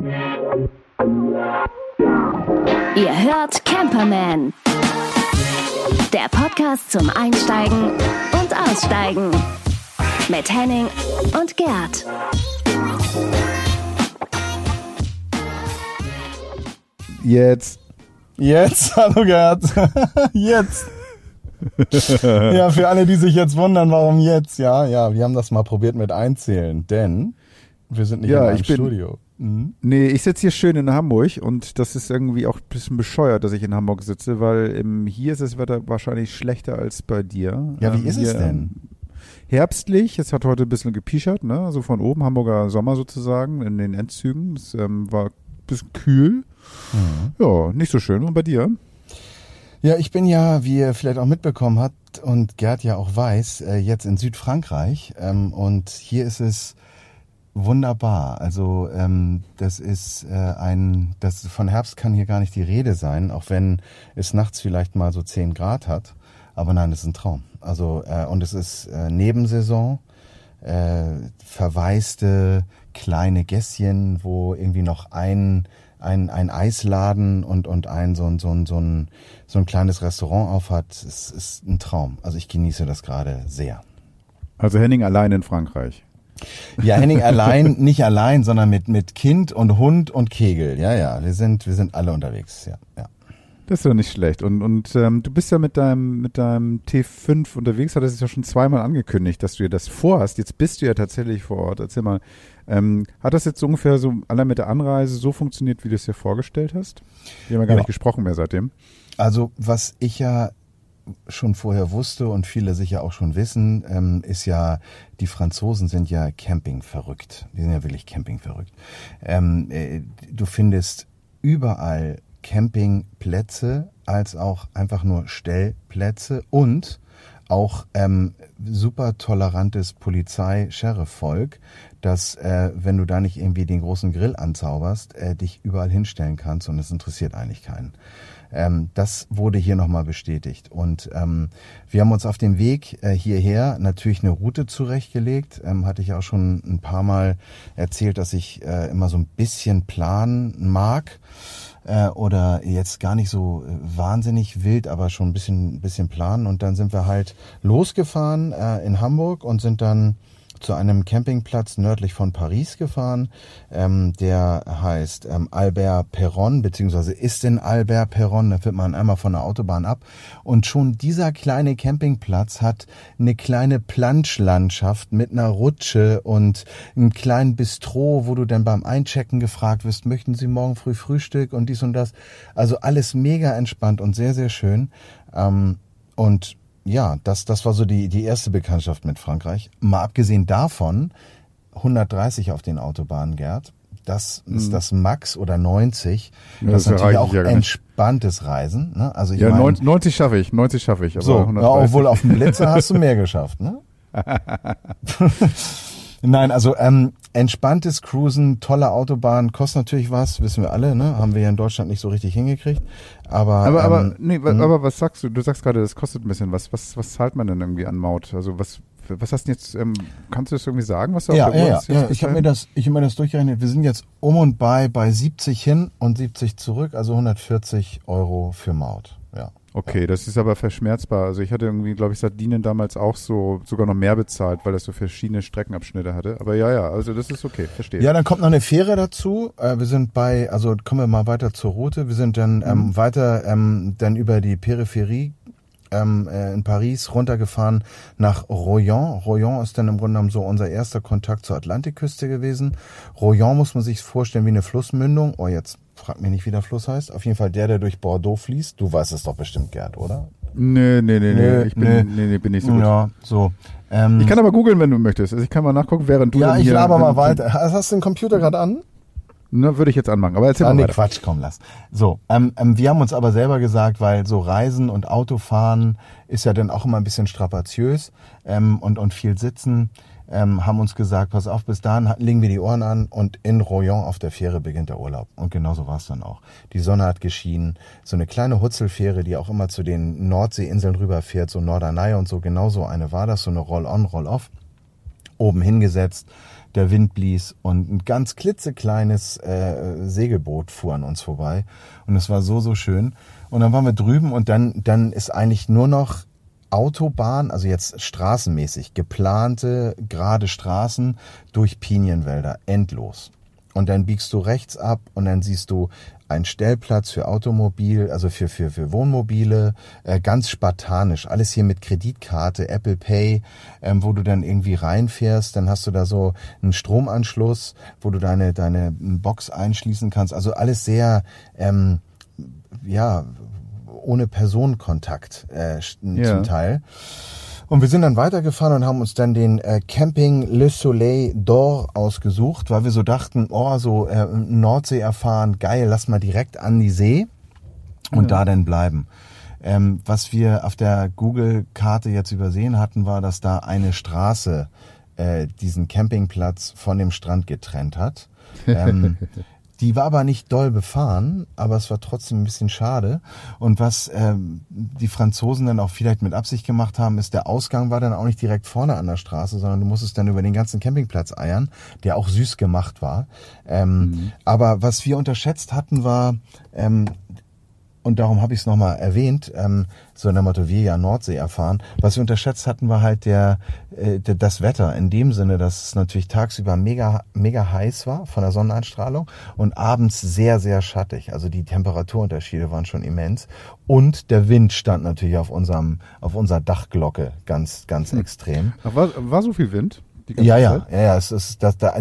Ihr hört Camperman. Der Podcast zum Einsteigen und Aussteigen. Mit Henning und Gerd. Jetzt. Jetzt, hallo Gerd. jetzt. ja, für alle, die sich jetzt wundern, warum jetzt, ja, ja, wir haben das mal probiert mit einzählen, denn wir sind nicht Ja, in einem ich bin- Studio. Mhm. Nee, ich sitze hier schön in Hamburg und das ist irgendwie auch ein bisschen bescheuert, dass ich in Hamburg sitze, weil ähm, hier ist das Wetter wahrscheinlich schlechter als bei dir. Ja, wie Ähm, ist es hier, denn? ähm, Herbstlich, es hat heute ein bisschen gepischert, ne? Also von oben, Hamburger Sommer sozusagen, in den Endzügen. Es ähm, war ein bisschen kühl. Mhm. Ja, nicht so schön. Und bei dir? Ja, ich bin ja, wie ihr vielleicht auch mitbekommen habt und Gerd ja auch weiß, äh, jetzt in Südfrankreich ähm, und hier ist es wunderbar. Also ähm, das ist äh, ein, das von Herbst kann hier gar nicht die Rede sein, auch wenn es nachts vielleicht mal so 10 Grad hat. Aber nein, es ist ein Traum. Also äh, und es ist äh, Nebensaison, äh, verwaiste kleine Gässchen, wo irgendwie noch ein ein, ein Eisladen und, und ein so ein, so ein, so ein, so ein kleines Restaurant aufhat, es ist ein Traum. Also ich genieße das gerade sehr. Also Henning allein in Frankreich. Ja, Henning allein, nicht allein, sondern mit, mit Kind und Hund und Kegel. Ja, ja, wir sind, wir sind alle unterwegs. Ja, ja. Das ist ja nicht schlecht. Und, und ähm, du bist ja mit deinem, mit deinem T5 unterwegs, hattest es ja schon zweimal angekündigt, dass du dir das vorhast. Jetzt bist du ja tatsächlich vor Ort. Erzähl mal, ähm, hat das jetzt so ungefähr so allein mit der Anreise so funktioniert, wie du es dir vorgestellt hast? Wir haben ja gar Ja. nicht gesprochen mehr seitdem. Also was ich ja schon vorher wusste und viele sicher auch schon wissen, ähm, ist ja, die Franzosen sind ja Camping verrückt. Die sind ja wirklich Camping verrückt. Ähm, äh, du findest überall Campingplätze als auch einfach nur Stellplätze und auch ähm, super tolerantes Polizei-Sheriff-Volk, dass äh, wenn du da nicht irgendwie den großen Grill anzauberst, äh, dich überall hinstellen kannst und es interessiert eigentlich keinen. Ähm, das wurde hier nochmal bestätigt. Und ähm, wir haben uns auf dem Weg äh, hierher natürlich eine Route zurechtgelegt. Ähm, hatte ich auch schon ein paar Mal erzählt, dass ich äh, immer so ein bisschen planen mag äh, oder jetzt gar nicht so äh, wahnsinnig wild, aber schon ein bisschen, bisschen planen. Und dann sind wir halt losgefahren äh, in Hamburg und sind dann zu einem Campingplatz nördlich von Paris gefahren. Ähm, der heißt ähm, Albert Perron, beziehungsweise ist in Albert Perron. Da fährt man einmal von der Autobahn ab. Und schon dieser kleine Campingplatz hat eine kleine Planschlandschaft mit einer Rutsche und einem kleinen Bistro, wo du dann beim Einchecken gefragt wirst, möchten Sie morgen früh Frühstück und dies und das. Also alles mega entspannt und sehr, sehr schön. Ähm, und ja, das, das war so die, die erste Bekanntschaft mit Frankreich. Mal abgesehen davon, 130 auf den Autobahnen, Gerd. Das ist das Max oder 90. Mhm. Ja, das ist das natürlich erreiche auch ja entspanntes Reisen. Ne? Also ich Ja, mein, 90, 90 schaffe ich, 90 schaffe ich. Aber so, ja, 130 obwohl auf dem Blitzer hast du mehr geschafft, ne? Nein, also ähm, entspanntes Cruisen, tolle Autobahn, kostet natürlich was, wissen wir alle, ne? Haben wir ja in Deutschland nicht so richtig hingekriegt. Aber, Aber, aber, ähm, nee, hm? aber was sagst du? Du sagst gerade, das kostet ein bisschen was. Was, was zahlt man denn irgendwie an Maut? Also was, was hast du jetzt, ähm, kannst du das irgendwie sagen, was du ja, auf der ja, Uhr ja, hast? ja. Ich habe mir das, ich habe mir das durchgerechnet. Wir sind jetzt um und bei bei 70 hin und 70 zurück, also 140 Euro für Maut. Ja. Okay, das ist aber verschmerzbar. Also ich hatte irgendwie, glaube ich, Sardinien damals auch so sogar noch mehr bezahlt, weil das so verschiedene Streckenabschnitte hatte. Aber ja, ja, also das ist okay, verstehe. Ja, dann kommt noch eine Fähre dazu. Äh, wir sind bei, also kommen wir mal weiter zur Route. Wir sind dann ähm, weiter ähm, dann über die Peripherie ähm, äh, in Paris runtergefahren nach Royan. Royan ist dann im Grunde genommen so unser erster Kontakt zur Atlantikküste gewesen. Royan muss man sich vorstellen wie eine Flussmündung. Oh, jetzt frag mich nicht, wie der Fluss heißt. Auf jeden Fall der, der durch Bordeaux fließt. Du weißt es doch bestimmt, Gerd, oder? Nee, nee, nee, nee, ich bin, nö. nee, nee, bin nicht so gut. Ja, so. Ähm, Ich kann aber googeln, wenn du möchtest. Also ich kann mal nachgucken, während du ja, ich laber mal weiter. Hast hast du den Computer gerade an? Na, würde ich jetzt anmachen. Aber erzähl Ah, mal nee, weiter. Quatsch, komm, lass. So, ähm, ähm, wir haben uns aber selber gesagt, weil so Reisen und Autofahren ist ja dann auch immer ein bisschen strapaziös ähm, und, und viel Sitzen, ähm, haben uns gesagt, pass auf, bis dahin legen wir die Ohren an und in Royan auf der Fähre beginnt der Urlaub. Und genau so war es dann auch. Die Sonne hat geschienen, so eine kleine Hutzelfähre, die auch immer zu den Nordseeinseln rüberfährt, so Norderney und so, genau so eine war das, so eine Roll-on, Roll-off oben hingesetzt. der Wind blies und ein ganz klitzekleines äh, Segelboot fuhr an uns vorbei. Und es war so, so schön. Und dann waren wir drüben und dann, dann ist eigentlich nur noch Autobahn, also jetzt straßenmäßig, geplante, gerade Straßen durch Pinienwälder, endlos. Und dann biegst du rechts ab und dann siehst du einen Stellplatz für Automobil, also für, für, für Wohnmobile, äh, ganz spartanisch. Alles hier mit Kreditkarte, Apple Pay, ähm, wo du dann irgendwie reinfährst, dann hast du da so einen Stromanschluss, wo du deine, deine Box einschließen kannst. Also alles sehr, ähm, ja, ohne Personenkontakt äh, ja. zum Teil. Und wir sind dann weitergefahren und haben uns dann den äh, Camping Le Soleil d'Or ausgesucht, weil wir so dachten, oh, so äh, Nordsee erfahren, geil, lass mal direkt an die See und ja. da dann bleiben. Ähm, was wir auf der Google-Karte jetzt übersehen hatten, war, dass da eine Straße äh, diesen Campingplatz von dem Strand getrennt hat. Ähm, Die war aber nicht doll befahren, aber es war trotzdem ein bisschen schade. Und was ähm, die Franzosen dann auch vielleicht mit Absicht gemacht haben, ist, der Ausgang war dann auch nicht direkt vorne an der Straße, sondern du musstest dann über den ganzen Campingplatz eiern, der auch süß gemacht war. Ähm, mhm. Aber was wir unterschätzt hatten, war, ähm, und darum habe ich es nochmal erwähnt, ähm, so in der Motto, wir ja Nordsee erfahren. Was wir unterschätzt hatten, war halt der, äh, der, das Wetter. In dem Sinne, dass es natürlich tagsüber mega, mega heiß war von der Sonneneinstrahlung und abends sehr, sehr schattig. Also die Temperaturunterschiede waren schon immens. Und der Wind stand natürlich auf unserem, auf unserer Dachglocke ganz, ganz hm. extrem. War, war so viel Wind? Ja, ja, ja, ja, es ist, das, da,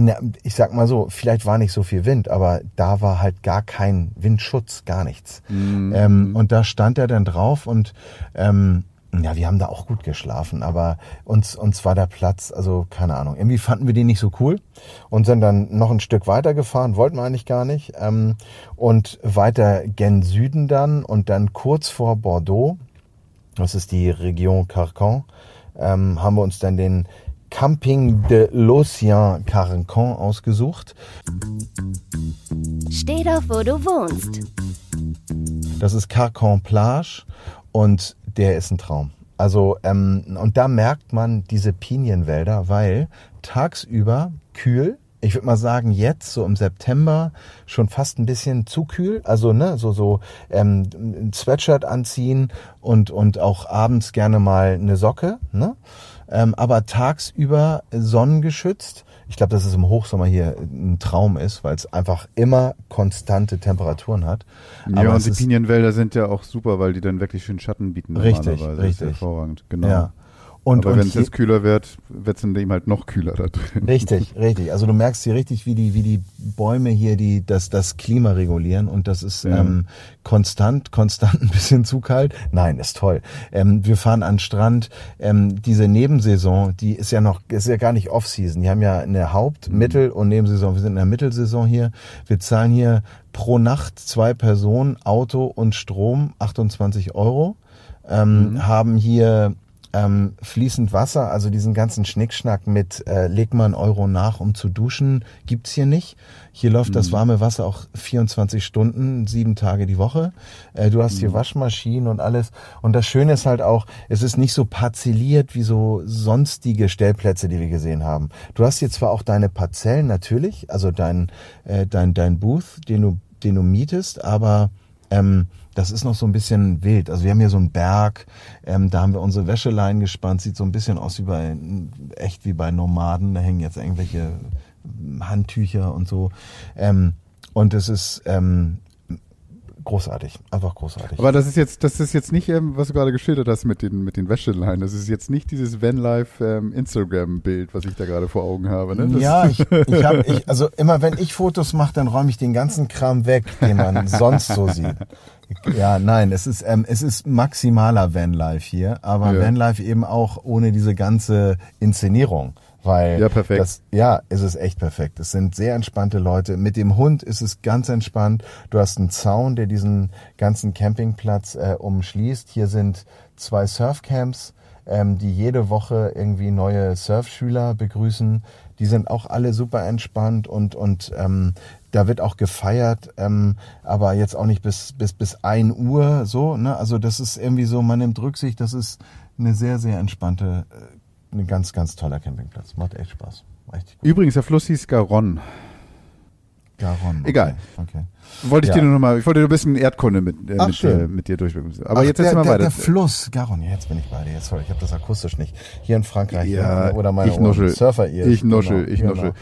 ich sag mal so, vielleicht war nicht so viel Wind, aber da war halt gar kein Windschutz, gar nichts. Mhm. Ähm, und da stand er dann drauf und ähm, ja, wir haben da auch gut geschlafen, aber uns, uns war der Platz, also keine Ahnung, irgendwie fanden wir den nicht so cool und sind dann noch ein Stück weiter gefahren, wollten wir eigentlich gar nicht. Ähm, und weiter gen Süden dann und dann kurz vor Bordeaux, das ist die Region Carcan, ähm, haben wir uns dann den Camping de l'Océan Carcan ausgesucht. Steh doch, wo du wohnst. Das ist Carcan Plage und der ist ein Traum. Also, ähm, und da merkt man diese Pinienwälder, weil tagsüber kühl, ich würde mal sagen, jetzt so im September schon fast ein bisschen zu kühl. Also ne, so so ähm, ein Sweatshirt anziehen und und auch abends gerne mal eine Socke. Ne? Ähm, aber tagsüber sonnengeschützt. Ich glaube, dass es im Hochsommer hier ein Traum ist, weil es einfach immer konstante Temperaturen hat. Aber ja, und die Pinienwälder sind ja auch super, weil die dann wirklich schön Schatten bieten. Richtig, richtig. hervorragend, genau. Ja. Und, Aber wenn es jetzt kühler wird, wird es in dem halt noch kühler da drin. Richtig, richtig. Also du merkst hier richtig, wie die, wie die Bäume hier die, das, das Klima regulieren und das ist ja. ähm, konstant, konstant ein bisschen zu kalt. Nein, ist toll. Ähm, wir fahren an Strand. Ähm, diese Nebensaison, die ist ja noch, ist ja gar nicht Off-Season. Die haben ja eine Haupt-, mhm. Mittel- und Nebensaison. Wir sind in der Mittelsaison hier. Wir zahlen hier pro Nacht zwei Personen, Auto und Strom 28 Euro. Ähm, mhm. haben hier ähm, fließend Wasser, also diesen ganzen Schnickschnack mit äh, leg mal einen Euro nach, um zu duschen, gibt's hier nicht. Hier läuft mhm. das warme Wasser auch 24 Stunden, sieben Tage die Woche. Äh, du hast mhm. hier Waschmaschinen und alles. Und das Schöne ist halt auch, es ist nicht so parzelliert wie so sonstige Stellplätze, die wir gesehen haben. Du hast hier zwar auch deine Parzellen natürlich, also dein, äh, dein, dein Booth, den du, den du mietest, aber ähm, das ist noch so ein bisschen wild. Also wir haben hier so einen Berg, ähm, da haben wir unsere Wäscheleien gespannt, sieht so ein bisschen aus wie bei, echt wie bei Nomaden, da hängen jetzt irgendwelche Handtücher und so. Ähm, und es ist, ähm, großartig, einfach großartig. Aber das ist jetzt, das ist jetzt nicht, ähm, was du gerade geschildert hast mit den, mit den Wäscheleien. Das ist jetzt nicht dieses Vanlife ähm, Instagram-Bild, was ich da gerade vor Augen habe. Ne? Das ja, ich, ich habe, ich, also immer wenn ich Fotos mache, dann räume ich den ganzen Kram weg, den man sonst so sieht. Ja, nein, es ist, ähm, es ist maximaler Vanlife hier, aber ja. Vanlife eben auch ohne diese ganze Inszenierung. Weil ja, perfekt. Das, ja, es ist echt perfekt. Es sind sehr entspannte Leute. Mit dem Hund ist es ganz entspannt. Du hast einen Zaun, der diesen ganzen Campingplatz äh, umschließt. Hier sind zwei Surfcamps, ähm, die jede Woche irgendwie neue Surfschüler begrüßen. Die sind auch alle super entspannt und, und ähm, da wird auch gefeiert, ähm, aber jetzt auch nicht bis, bis, bis ein Uhr so. Ne? Also das ist irgendwie so, man nimmt Rücksicht, das ist eine sehr, sehr entspannte äh, ein ganz, ganz toller Campingplatz. Macht echt Spaß. Gut. Übrigens, der Fluss hieß Garonne. Garonne. Okay. Egal. Okay. Wollte ich Ja. dir nur noch mal, ich wollte dir ein bisschen Erdkunde mit, äh, Ach, mit, äh, mit dir durchbringen. Aber Ach, jetzt erzähl mal weiter. Der Fluss, Garonne, ja, jetzt bin ich bei dir. Jetzt, sorry, ich habe das akustisch nicht. Hier in Frankreich Ja, oder meine ich nuschel. surfer ihr Ich nuschel, genau, ich genau. nuschel.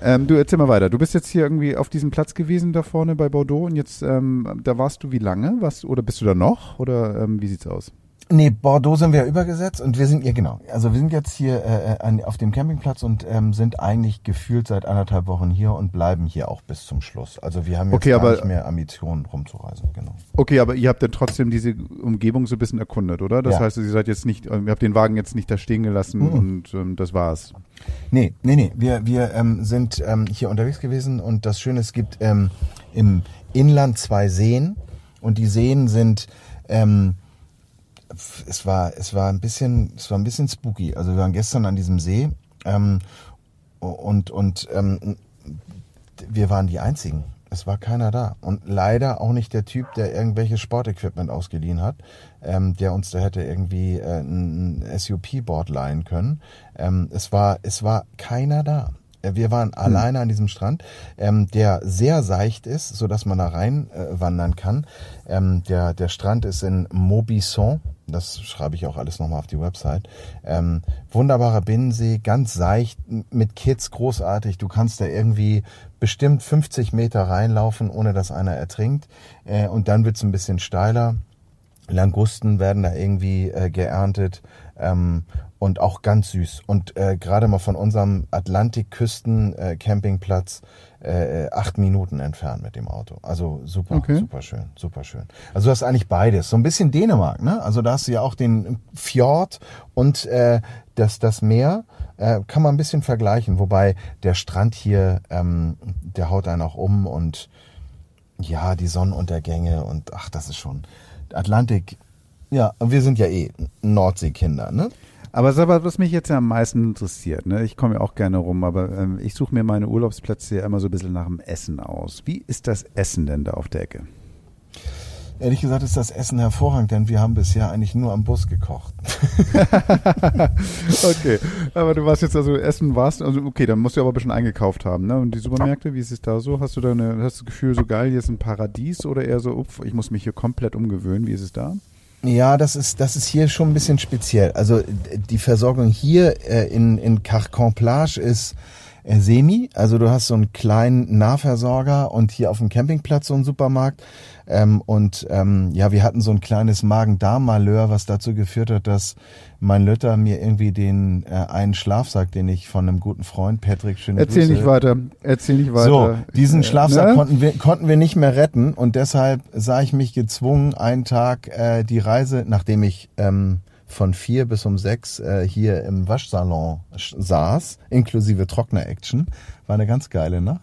Ähm, du erzähl mal weiter. Du bist jetzt hier irgendwie auf diesem Platz gewesen da vorne bei Bordeaux und jetzt, ähm, da warst du wie lange? Was, oder bist du da noch? Oder ähm, wie sieht's aus? Nee, Bordeaux sind wir übergesetzt und wir sind, ja genau, also wir sind jetzt hier äh, an, auf dem Campingplatz und ähm, sind eigentlich gefühlt seit anderthalb Wochen hier und bleiben hier auch bis zum Schluss. Also wir haben jetzt Okay, gar aber- nicht mehr Ambitionen rumzureisen, genau. Okay, aber ihr habt dann trotzdem diese Umgebung so ein bisschen erkundet, oder? Das Ja. heißt, ihr seid jetzt nicht, ähm, ihr habt den Wagen jetzt nicht da stehen gelassen Mhm. und ähm, das war's. Nee, nee, nee. Wir, wir ähm, sind ähm, hier unterwegs gewesen und das Schöne, es gibt ähm, im Inland zwei Seen und die Seen sind ähm, es war es war ein bisschen es war ein bisschen spooky. Also wir waren gestern an diesem See ähm, und und ähm, wir waren die einzigen. Es war keiner da. Und leider auch nicht der Typ, der irgendwelches Sportequipment ausgeliehen hat, ähm, der uns da hätte irgendwie äh, ein SUP-Board leihen können. Ähm, es, war, es war keiner da. Äh, Wir waren alleine an diesem Strand, ähm, der sehr seicht ist, so dass man da rein äh, wandern kann. Ähm, der, der Strand ist in Mobisson. Das schreibe ich auch alles nochmal auf die Website. Ähm, wunderbarer Binnensee, ganz seicht, mit Kids großartig. Du kannst da irgendwie bestimmt 50 Meter reinlaufen, ohne dass einer ertrinkt. Äh, und dann wird's ein bisschen steiler. Langusten werden da irgendwie äh, geerntet ähm, und auch ganz süß. Und äh, gerade mal von unserem Atlantikküsten-Campingplatz äh, acht Minuten entfernt mit dem Auto. Also super, Okay. super schön, super schön. Also du hast eigentlich beides. So ein bisschen Dänemark, ne? Also da hast du ja auch den Fjord und äh, das, das Meer. Äh, kann man ein bisschen vergleichen. Wobei der Strand hier, ähm, der haut einen auch um und ja, die Sonnenuntergänge und ach, das ist schon Atlantik. Ja, wir sind ja eh Nordseekinder, ne? Aber sag mal, was mich jetzt ja am meisten interessiert, ne? ich komme ja auch gerne rum, aber ähm, ich suche mir meine Urlaubsplätze ja immer so ein bisschen nach dem Essen aus. Wie ist das Essen denn da auf der Ecke? Ehrlich gesagt ist das Essen hervorragend, denn wir haben bisher eigentlich nur am Bus gekocht. Okay, aber du warst jetzt also Essen warst, also okay, dann musst du aber ein bisschen eingekauft haben, ne? Und die Supermärkte, wie ist es da so? Hast du da eine, hast du das Gefühl, so geil, hier ist ein Paradies oder eher so, upf, ich muss mich hier komplett umgewöhnen, wie ist es da? Ja, das ist, das ist hier schon ein bisschen speziell. Also die Versorgung hier äh, in, in Carcan-Plage ist semi. Also du hast so einen kleinen Nahversorger und hier auf dem Campingplatz so einen Supermarkt. Ähm, und ähm, ja, wir hatten so ein kleines Magen-Darm-Malheur, was dazu geführt hat, dass mein Lütter mir irgendwie den äh, einen Schlafsack, den ich von einem guten Freund, Patrick, schöne Erzähl Grüße, nicht weiter, erzähl nicht weiter. so, diesen Äh, Schlafsack ne? konnten, wir, konnten wir nicht mehr retten und deshalb sah ich mich gezwungen, einen Tag äh, die Reise, nachdem ich ähm, von vier bis um sechs äh, hier im Waschsalon sch- saß, inklusive Trockner-Action, war eine ganz geile Nacht.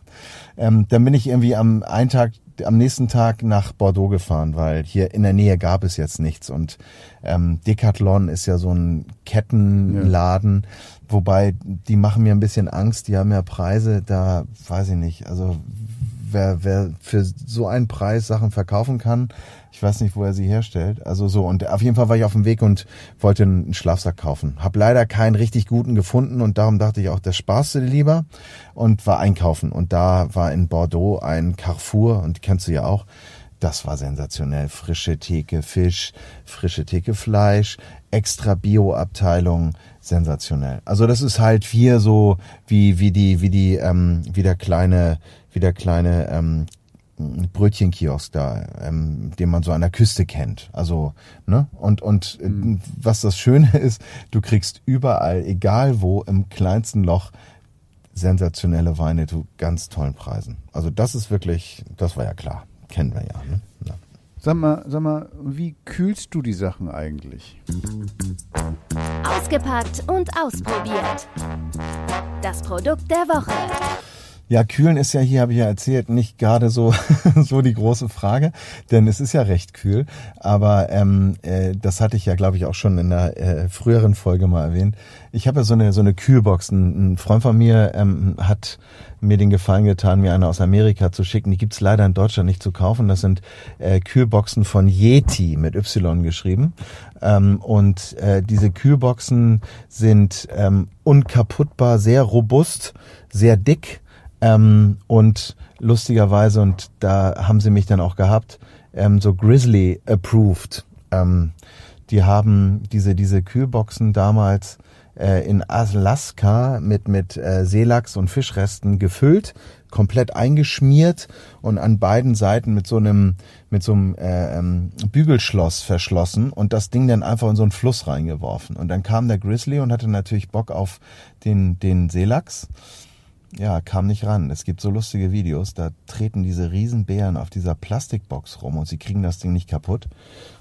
Ähm, dann bin ich irgendwie am einen Tag, am nächsten Tag nach Bordeaux gefahren, weil hier in der Nähe gab es jetzt nichts. Und ähm, Decathlon ist ja so ein Kettenladen, wobei die machen mir ein bisschen Angst, die haben ja Preise, da weiß ich nicht, also wer, wer für so einen Preis Sachen verkaufen kann, ich weiß nicht, wo er sie herstellt. Also so, und auf jeden Fall war ich auf dem Weg und wollte einen Schlafsack kaufen. Hab leider keinen richtig guten gefunden und darum dachte ich auch, das sparst du dir lieber und war einkaufen. Und da war in Bordeaux ein Carrefour und kennst du ja auch. Das war sensationell. Frische Theke Fisch, frische Theke Fleisch, extra Bio-Abteilung, sensationell. Also das ist halt hier so wie wie die wie die ähm, wie der kleine wie der kleine ähm, Brötchenkiosk da, ähm, den man so an der Küste kennt. Also, ne? Und, und äh, was das Schöne ist, du kriegst überall, egal wo, im kleinsten Loch, sensationelle Weine zu ganz tollen Preisen. Also das ist wirklich, das war ja klar. Kennen wir ja. Ne? ja. Sag mal, sag mal, wie kühlst du die Sachen eigentlich? Ausgepackt und ausprobiert. Das Produkt der Woche. Ja, kühlen ist ja hier, habe ich ja erzählt, nicht gerade so so die große Frage, denn es ist ja recht kühl. Aber ähm, äh, das hatte ich ja, glaube ich, auch schon in einer äh, früheren Folge mal erwähnt. Ich habe ja so eine so eine Kühlbox. Ein, ein Freund von mir ähm, hat mir den Gefallen getan, mir eine aus Amerika zu schicken. Die gibt's leider in Deutschland nicht zu kaufen. Das sind äh, Kühlboxen von Yeti mit Y geschrieben. Ähm, und äh, diese Kühlboxen sind ähm, unkaputtbar, sehr robust, sehr dick ähm, und lustigerweise, und da haben sie mich dann auch gehabt, ähm, so Grizzly approved. Ähm, die haben diese, diese Kühlboxen damals äh, in Alaska mit, mit äh, Seelachs und Fischresten gefüllt, komplett eingeschmiert und an beiden Seiten mit so einem, mit so einem äh, ähm, Bügelschloss verschlossen und das Ding dann einfach in so einen Fluss reingeworfen. Und dann kam der Grizzly und hatte natürlich Bock auf den, den Seelachs ja, kam nicht ran. Es gibt so lustige Videos, da treten diese Riesenbären auf dieser Plastikbox rum und sie kriegen das Ding nicht kaputt.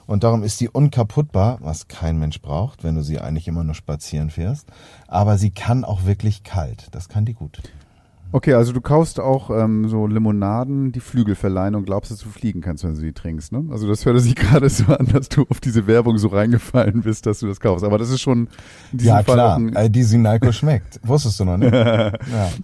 Und darum ist die unkaputtbar, was kein Mensch braucht, wenn du sie eigentlich immer nur spazieren fährst. Aber sie kann auch wirklich kalt. Das kann die gut. Okay, also du kaufst auch ähm, so Limonaden, die Flügel verleihen und glaubst, dass du fliegen kannst, wenn du sie trinkst, ne? Also das hört sich gerade so an, dass du auf diese Werbung so reingefallen bist, dass du das kaufst. Aber das ist schon in diesem ja, Fall klar. Ein äh, die Sinalco schmeckt. Wusstest du noch nicht? ja, ja.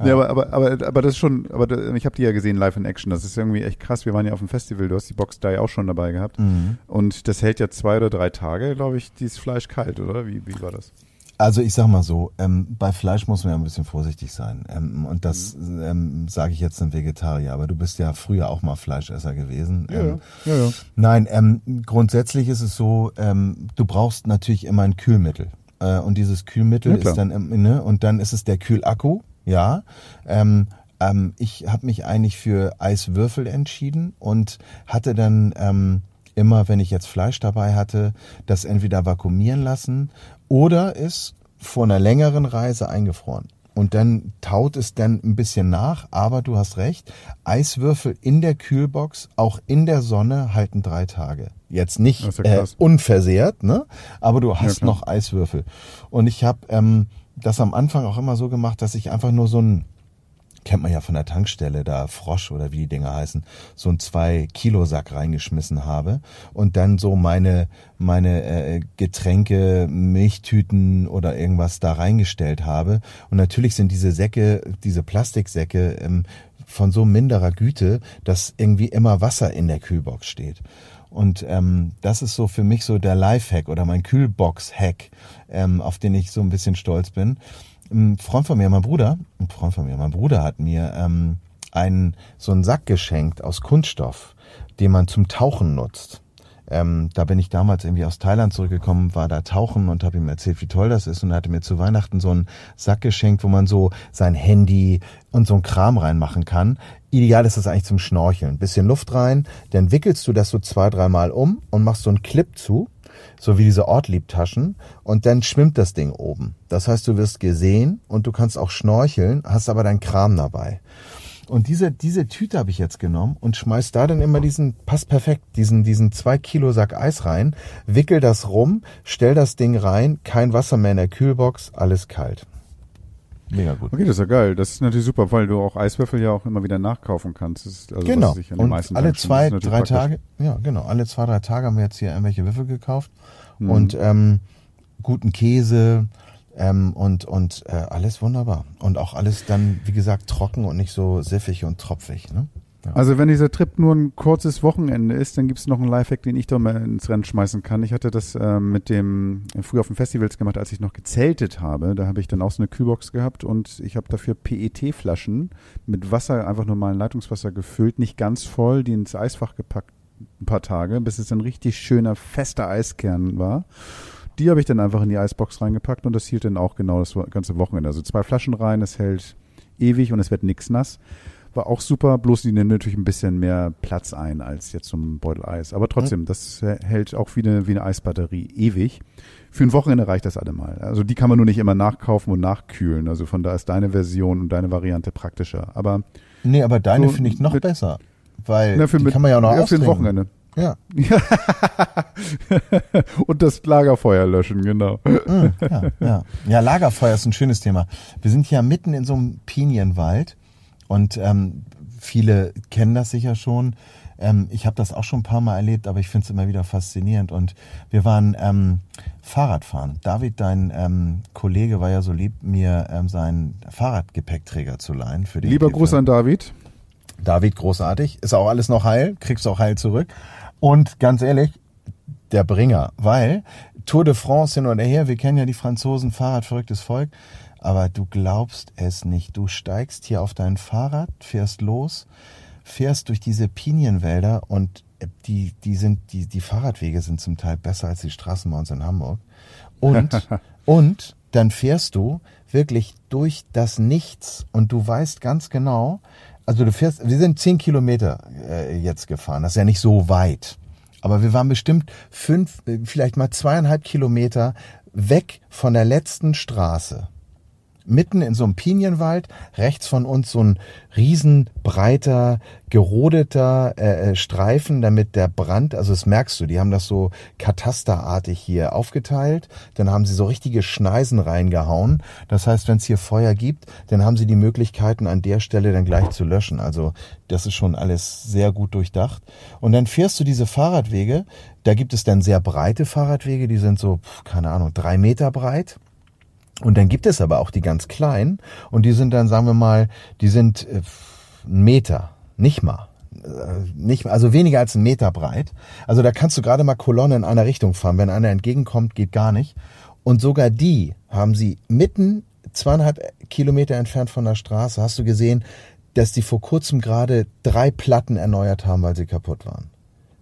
ja, aber, aber, aber, aber das ist schon, aber ich habe die ja gesehen live in Action. Das ist irgendwie echt krass. Wir waren ja auf dem Festival, du hast die Box da ja auch schon dabei gehabt. Mhm. Und das hält ja zwei oder drei Tage, glaube ich, dieses Fleisch kalt, oder? Wie, wie war das? Also ich sag mal so, ähm, bei Fleisch muss man ja ein bisschen vorsichtig sein. Ähm, und das mhm. ähm, sage ich jetzt einem Vegetarier, aber du bist ja früher auch mal Fleischesser gewesen. Ja, ähm, ja, ja. Nein, ähm, grundsätzlich ist es so, ähm, du brauchst natürlich immer ein Kühlmittel. Äh, und dieses Kühlmittel ist dann, ne, und dann ist es der Kühlakku, ja. Ähm, ähm, ich habe mich eigentlich für Eiswürfel entschieden und hatte dann ähm, immer, wenn ich jetzt Fleisch dabei hatte, das entweder vakuumieren lassen oder ist vor einer längeren Reise eingefroren. Und dann taut es dann ein bisschen nach, aber du hast recht, Eiswürfel in der Kühlbox, auch in der Sonne, halten drei Tage. Jetzt nicht ja äh, unversehrt, ne? aber du hast ja, noch Eiswürfel. Und ich habe ähm, das am Anfang auch immer so gemacht, dass ich einfach nur so ein kennt man ja von der Tankstelle, da Frosch oder wie die Dinger heißen, so ein zwei Kilo Sack reingeschmissen habe und dann so meine meine äh, Getränke, Milchtüten oder irgendwas da reingestellt habe. Und natürlich sind diese Säcke, diese Plastiksäcke ähm, von so minderer Güte, dass irgendwie immer Wasser in der Kühlbox steht. Und ähm, das ist so für mich so der Lifehack oder mein Kühlbox-Hack, ähm, auf den ich so ein bisschen stolz bin. Ein Freund von mir, mein Bruder, ein Freund von mir, mein Bruder hat mir ähm, einen so einen Sack geschenkt aus Kunststoff, den man zum Tauchen nutzt. Ähm, da bin ich damals irgendwie aus Thailand zurückgekommen, war da tauchen und habe ihm erzählt, wie toll das ist und er hatte mir zu Weihnachten so einen Sack geschenkt, wo man so sein Handy und so ein Kram reinmachen kann. Ideal ist das eigentlich zum Schnorcheln. Bisschen Luft rein, dann wickelst du das so zwei, dreimal um und machst so einen Clip zu so wie diese Ortliebtaschen und dann schwimmt das Ding oben. Das heißt, du wirst gesehen und du kannst auch schnorcheln, hast aber dein Kram dabei. Und diese, diese Tüte habe ich jetzt genommen und schmeiß da dann immer diesen, passt perfekt, diesen, diesen zwei Kilo Sack Eis rein, wickel das rum, stell das Ding rein, kein Wasser mehr in der Kühlbox, alles kalt. Mega gut. Okay, das ist ja geil. Das ist natürlich super, weil du auch Eiswürfel ja auch immer wieder nachkaufen kannst. Also genau. und alle zwei, drei praktisch. Tage, ja genau, alle zwei, drei Tage haben wir jetzt hier irgendwelche Würfel gekauft mhm. und ähm, guten Käse ähm, und und äh, alles wunderbar und auch alles dann, wie gesagt, trocken und nicht so siffig und tropfig. Ne? Also wenn dieser Trip nur ein kurzes Wochenende ist, dann gibt es noch einen Lifehack, den ich doch mal ins Rennen schmeißen kann. Ich hatte das äh, mit dem früher auf den Festivals gemacht, als ich noch gezeltet habe. Da habe ich dann auch so eine Kühlbox gehabt und ich habe dafür PET-Flaschen mit Wasser, einfach normalen Leitungswasser gefüllt, nicht ganz voll, die ins Eisfach gepackt ein paar Tage, bis es ein richtig schöner, fester Eiskern war. Die habe ich dann einfach in die Eisbox reingepackt und das hielt dann auch genau das ganze Wochenende. Also zwei Flaschen rein, es hält ewig und es wird nichts nass war auch super, bloß die nehmen natürlich ein bisschen mehr Platz ein als jetzt zum Beutel Eis. Aber trotzdem, das hält auch wie eine, wie eine Eisbatterie ewig. Für ein Wochenende reicht das allemal. Also die kann man nur nicht immer nachkaufen und nachkühlen. Also von da ist deine Version und deine Variante praktischer. Aber nee, aber deine so finde ich noch mit, besser, weil na, die mit, kann man ja auch noch ja, für ein Wochenende. Ja. und das Lagerfeuer löschen, genau. Mhm, ja, ja. ja, Lagerfeuer ist ein schönes Thema. Wir sind ja mitten in so einem Pinienwald Und ähm, viele kennen das sicher schon. Ähm, ich habe das auch schon ein paar Mal erlebt, aber ich finde es immer wieder faszinierend. Und wir waren ähm, Fahrradfahren. David, dein ähm, Kollege, war ja so lieb, mir ähm, seinen Fahrradgepäckträger zu leihen. Für den Lieber T5. Gruß an David. David, großartig. Ist auch alles noch heil, kriegst auch heil zurück. Und ganz ehrlich, der Bringer, weil Tour de France hin und her, wir kennen ja die Franzosen, Fahrradverrücktes Volk, aber du glaubst es nicht. Du steigst hier auf dein Fahrrad, fährst los, fährst durch diese Pinienwälder und die, die sind, die, die Fahrradwege sind zum Teil besser als die Straßen bei uns in Hamburg. Und, und dann fährst du wirklich durch das Nichts und du weißt ganz genau, also du fährst, wir sind zehn Kilometer äh, jetzt gefahren, das ist ja nicht so weit. Aber wir waren bestimmt fünf, äh, vielleicht mal zweieinhalb Kilometer weg von der letzten Straße. Mitten in so einem Pinienwald, rechts von uns so ein riesenbreiter, gerodeter äh, äh, Streifen, damit der Brand, also das merkst du, die haben das so katasterartig hier aufgeteilt, dann haben sie so richtige Schneisen reingehauen. Das heißt, wenn es hier Feuer gibt, dann haben sie die Möglichkeiten an der Stelle dann gleich zu löschen. Also das ist schon alles sehr gut durchdacht. Und dann fährst du diese Fahrradwege, da gibt es dann sehr breite Fahrradwege, die sind so, keine Ahnung, drei Meter breit. Und dann gibt es aber auch die ganz kleinen und die sind dann, sagen wir mal, die sind äh, ein Meter, nicht mal. Äh, Nicht, also weniger als ein Meter breit. Also da kannst du gerade mal Kolonne in einer Richtung fahren. Wenn einer entgegenkommt, geht gar nicht. Und sogar die haben sie mitten zweieinhalb Kilometer entfernt von der Straße, hast du gesehen, dass die vor kurzem gerade drei Platten erneuert haben, weil sie kaputt waren.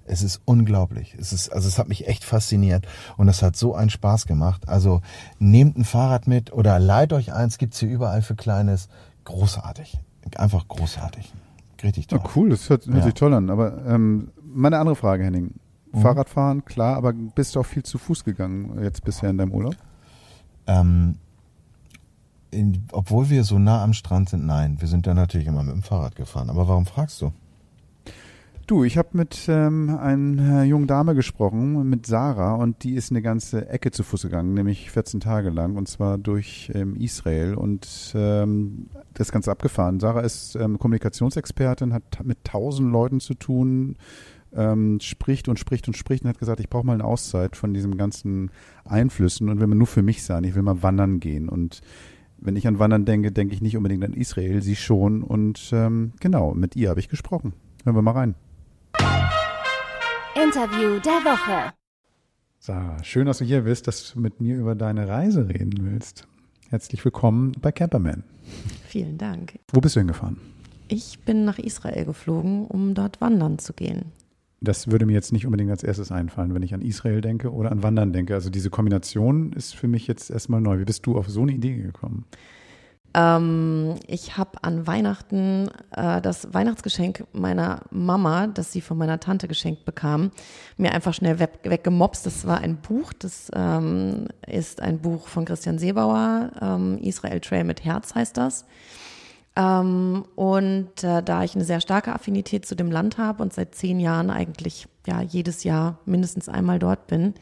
Es ist unglaublich. Es ist, also es hat mich echt fasziniert und es hat so einen Spaß gemacht. Also nehmt ein Fahrrad mit oder leiht euch eins, gibt's hier überall für Kleines. Großartig. Einfach großartig. Richtig toll. Ja, cool, das hört, hört Ja. sich toll an. Aber ähm, meine andere Frage, Henning. Fahrradfahren, klar, aber bist du auch viel zu Fuß gegangen jetzt bisher in deinem Urlaub? Ähm, in, obwohl wir so nah am Strand sind, nein. Wir sind da natürlich immer mit dem Fahrrad gefahren. Aber warum fragst du? Du, ich habe mit ähm, einer jungen Dame gesprochen, mit Sarah, und die ist eine ganze Ecke zu Fuß gegangen, nämlich 14 Tage lang, und zwar durch ähm, Israel und ähm, das Ganze abgefahren. Sarah ist ähm, Kommunikationsexpertin, hat mit tausend Leuten zu tun, ähm, spricht und spricht und spricht und hat gesagt, ich brauche mal eine Auszeit von diesen ganzen Einflüssen und will mal nur für mich sein, ich will mal wandern gehen. Und wenn ich an Wandern denke, denke ich nicht unbedingt an Israel, sie schon. Und ähm, genau, mit ihr habe ich gesprochen. Hören wir mal rein. Interview der Woche. Sarah, schön, dass du hier bist, dass du mit mir über deine Reise reden willst. Herzlich willkommen bei Camperman. Vielen Dank. Wo bist du hingefahren? Ich bin nach Israel geflogen, um dort wandern zu gehen. Das würde mir jetzt nicht unbedingt als erstes einfallen, wenn ich an Israel denke oder an Wandern denke. Also diese Kombination ist für mich jetzt erstmal neu. Wie bist du auf so eine Idee gekommen? Ähm, ich habe an Weihnachten äh, das Weihnachtsgeschenk meiner Mama, das sie von meiner Tante geschenkt bekam, mir einfach schnell weg, weggemopst. Das war ein Buch, das ähm, ist ein Buch von Christian Seebauer, ähm, Israel Trail mit Herz heißt das. Ähm, und äh, da ich eine sehr starke Affinität zu dem Land habe und seit zehn Jahren eigentlich ja jedes Jahr mindestens einmal dort bin,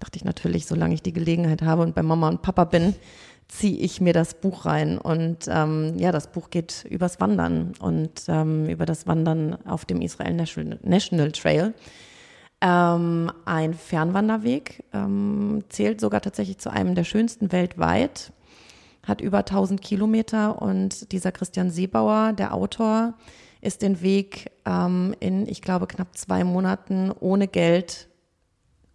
dachte ich natürlich, solange ich die Gelegenheit habe und bei Mama und Papa bin, ziehe ich mir das Buch rein. Und ähm, ja, das Buch geht übers Wandern und ähm, über das Wandern auf dem Israel National, National Trail. Ähm, ein Fernwanderweg ähm, zählt sogar tatsächlich zu einem der schönsten weltweit, hat über 1000 Kilometer und dieser Christian Seebauer, der Autor, ist den Weg ähm, in, ich glaube, knapp zwei Monaten ohne Geld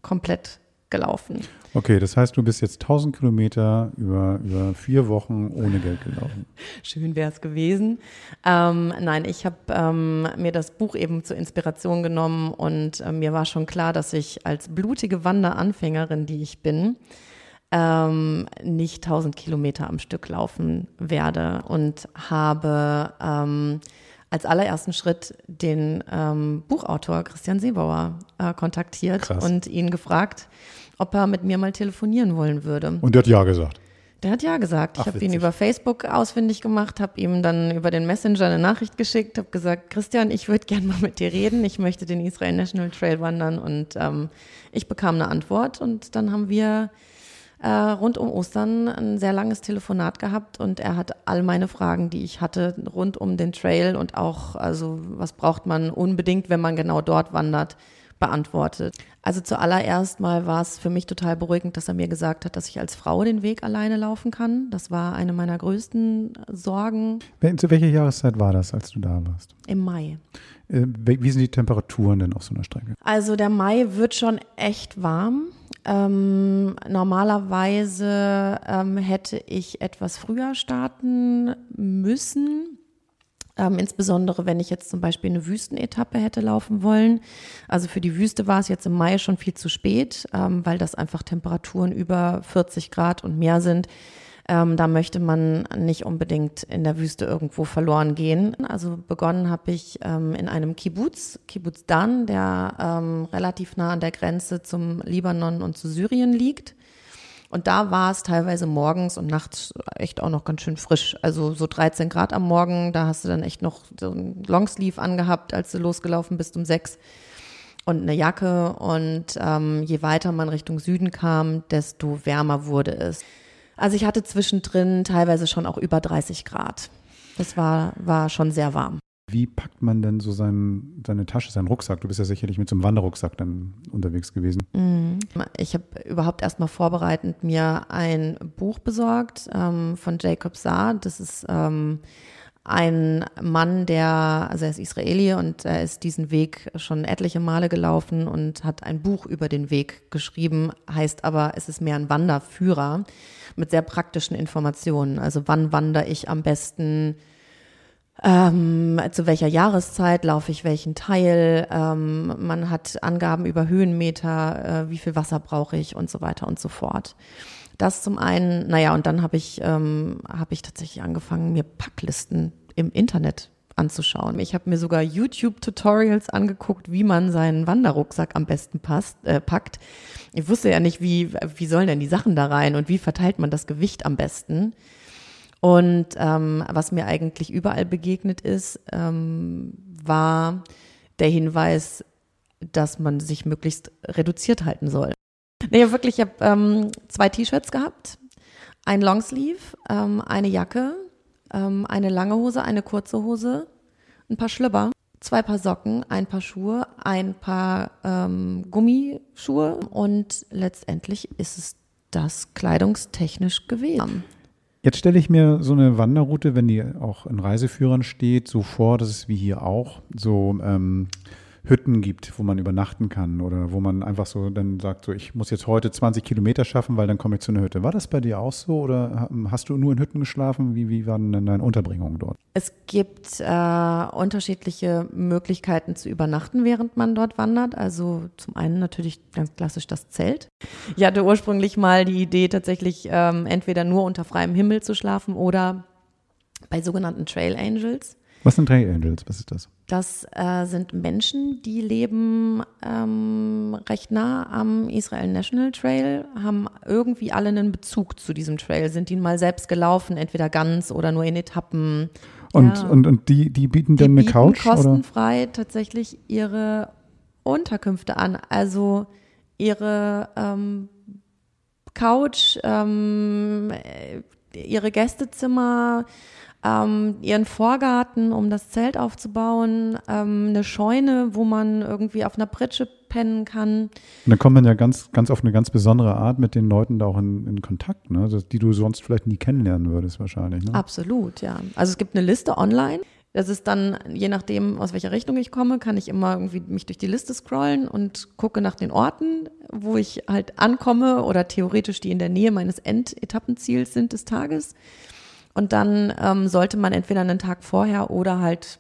komplett gelaufen. Okay, das heißt, du bist jetzt 1000 Kilometer über, über vier Wochen ohne Geld gelaufen. Schön wäre es gewesen. Ähm, nein, ich habe ähm, mir das Buch eben zur Inspiration genommen und äh, mir war schon klar, dass ich als blutige Wanderanfängerin, die ich bin, ähm, nicht 1000 Kilometer am Stück laufen werde und habe ähm, als allerersten Schritt den ähm, Buchautor Christian Seebauer äh, kontaktiert Krass. und ihn gefragt, ob er mit mir mal telefonieren wollen würde. Und der hat ja gesagt. Der hat ja gesagt. Ich habe ihn über Facebook ausfindig gemacht, habe ihm dann über den Messenger eine Nachricht geschickt, habe gesagt, Christian, ich würde gern mal mit dir reden. Ich möchte den Israel National Trail wandern und ähm, ich bekam eine Antwort und dann haben wir äh, rund um Ostern ein sehr langes Telefonat gehabt und er hat all meine Fragen, die ich hatte, rund um den Trail und auch, also was braucht man unbedingt, wenn man genau dort wandert, beantwortet. Also zuallererst mal war es für mich total beruhigend, dass er mir gesagt hat, dass ich als Frau den Weg alleine laufen kann. Das war eine meiner größten Sorgen. Zu welcher Jahreszeit war das, als du da warst? Im Mai. Äh, wie sind die Temperaturen denn auf so einer Strecke? Also der Mai wird schon echt warm. Ähm, normalerweise ähm, hätte ich etwas früher starten müssen. Ähm, insbesondere wenn ich jetzt zum Beispiel eine Wüstenetappe hätte laufen wollen. Also für die Wüste war es jetzt im Mai schon viel zu spät, ähm, weil das einfach Temperaturen über 40 Grad und mehr sind. Ähm, da möchte man nicht unbedingt in der Wüste irgendwo verloren gehen. Also begonnen habe ich ähm, in einem Kibbutz, Kibbutz Dan, der ähm, relativ nah an der Grenze zum Libanon und zu Syrien liegt. Und da war es teilweise morgens und nachts echt auch noch ganz schön frisch. Also so 13 Grad am Morgen, da hast du dann echt noch so ein Longsleeve angehabt, als du losgelaufen bist um sechs und eine Jacke. Und ähm, je weiter man Richtung Süden kam, desto wärmer wurde es. Also ich hatte zwischendrin teilweise schon auch über 30 Grad. Das war, war schon sehr warm. Wie packt man denn so sein, seine Tasche, seinen Rucksack? Du bist ja sicherlich mit so einem Wanderrucksack dann unterwegs gewesen. Mhm. Ich habe überhaupt erstmal vorbereitend mir ein Buch besorgt ähm, von Jacob Saar. Das ist ähm, ein Mann, der, also er ist Israeli und er ist diesen Weg schon etliche Male gelaufen und hat ein Buch über den Weg geschrieben, heißt aber, es ist mehr ein Wanderführer mit sehr praktischen Informationen. Also wann wandere ich am besten? Ähm, zu welcher Jahreszeit laufe ich welchen Teil? Ähm, man hat Angaben über Höhenmeter, äh, wie viel Wasser brauche ich und so weiter und so fort. Das zum einen, naja, und dann habe ich, ähm, hab ich tatsächlich angefangen, mir Packlisten im Internet anzuschauen. Ich habe mir sogar YouTube-Tutorials angeguckt, wie man seinen Wanderrucksack am besten passt, äh, packt. Ich wusste ja nicht, wie, wie sollen denn die Sachen da rein und wie verteilt man das Gewicht am besten. Und ähm, was mir eigentlich überall begegnet ist, ähm, war der Hinweis, dass man sich möglichst reduziert halten soll. Nee, wirklich, ich habe ähm, zwei T-Shirts gehabt, ein Longsleeve, ähm, eine Jacke, ähm, eine lange Hose, eine kurze Hose, ein paar Schlüpper, zwei Paar Socken, ein paar Schuhe, ein paar ähm, Gummischuhe und letztendlich ist es das kleidungstechnisch gewesen. Jetzt stelle ich mir so eine Wanderroute, wenn die auch in Reiseführern steht, so vor, dass es wie hier auch so ähm, Hütten gibt, wo man übernachten kann oder wo man einfach so dann sagt, so ich muss jetzt heute 20 Kilometer schaffen, weil dann komme ich zu einer Hütte. War das bei dir auch so oder hast du nur in Hütten geschlafen? Wie, wie waren denn deine Unterbringungen dort? Es gibt äh, unterschiedliche Möglichkeiten zu übernachten, während man dort wandert. Also zum einen natürlich ganz klassisch das Zelt. Ich hatte ursprünglich mal die Idee, tatsächlich ähm, entweder nur unter freiem Himmel zu schlafen oder bei sogenannten Trail Angels. Was sind Trail Angels? Was ist das? Das äh, sind Menschen, die leben ähm, recht nah am Israel National Trail, haben irgendwie alle einen Bezug zu diesem Trail, sind ihn mal selbst gelaufen, entweder ganz oder nur in Etappen. Und, ja. und, und die, die bieten dann die eine Couch? kostenfrei oder? tatsächlich ihre Unterkünfte an. Also ihre ähm, Couch, ähm, ihre Gästezimmer, ähm, ihren Vorgarten, um das Zelt aufzubauen, ähm, eine Scheune, wo man irgendwie auf einer Pritsche pennen kann. Und dann kommt man ja ganz, ganz auf eine ganz besondere Art mit den Leuten da auch in, in Kontakt, ne? Also, die du sonst vielleicht nie kennenlernen würdest wahrscheinlich. Ne? Absolut, ja. Also es gibt eine Liste online. Das ist dann, je nachdem, aus welcher Richtung ich komme, kann ich immer irgendwie mich durch die Liste scrollen und gucke nach den Orten, wo ich halt ankomme oder theoretisch die in der Nähe meines Endetappenziels sind des Tages. Und dann ähm, sollte man entweder einen Tag vorher oder halt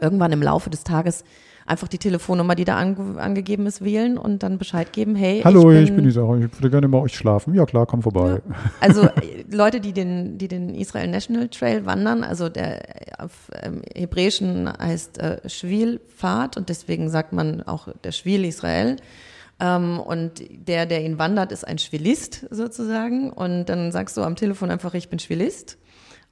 irgendwann im Laufe des Tages einfach die Telefonnummer, die da ange angegeben ist, wählen und dann Bescheid geben, hey, Hallo, ich bin, ich bin die Sache, ich würde gerne bei euch schlafen. Ja klar, komm vorbei. Ja. Also äh, Leute, die den, die den Israel National Trail wandern, also der auf ähm, Hebräischen heißt äh, Schwil-Fahrt und deswegen sagt man auch der Schwil Israel. Ähm, und der, der ihn wandert, ist ein Schwilist sozusagen. Und dann sagst du am Telefon einfach, ich bin Schwilist.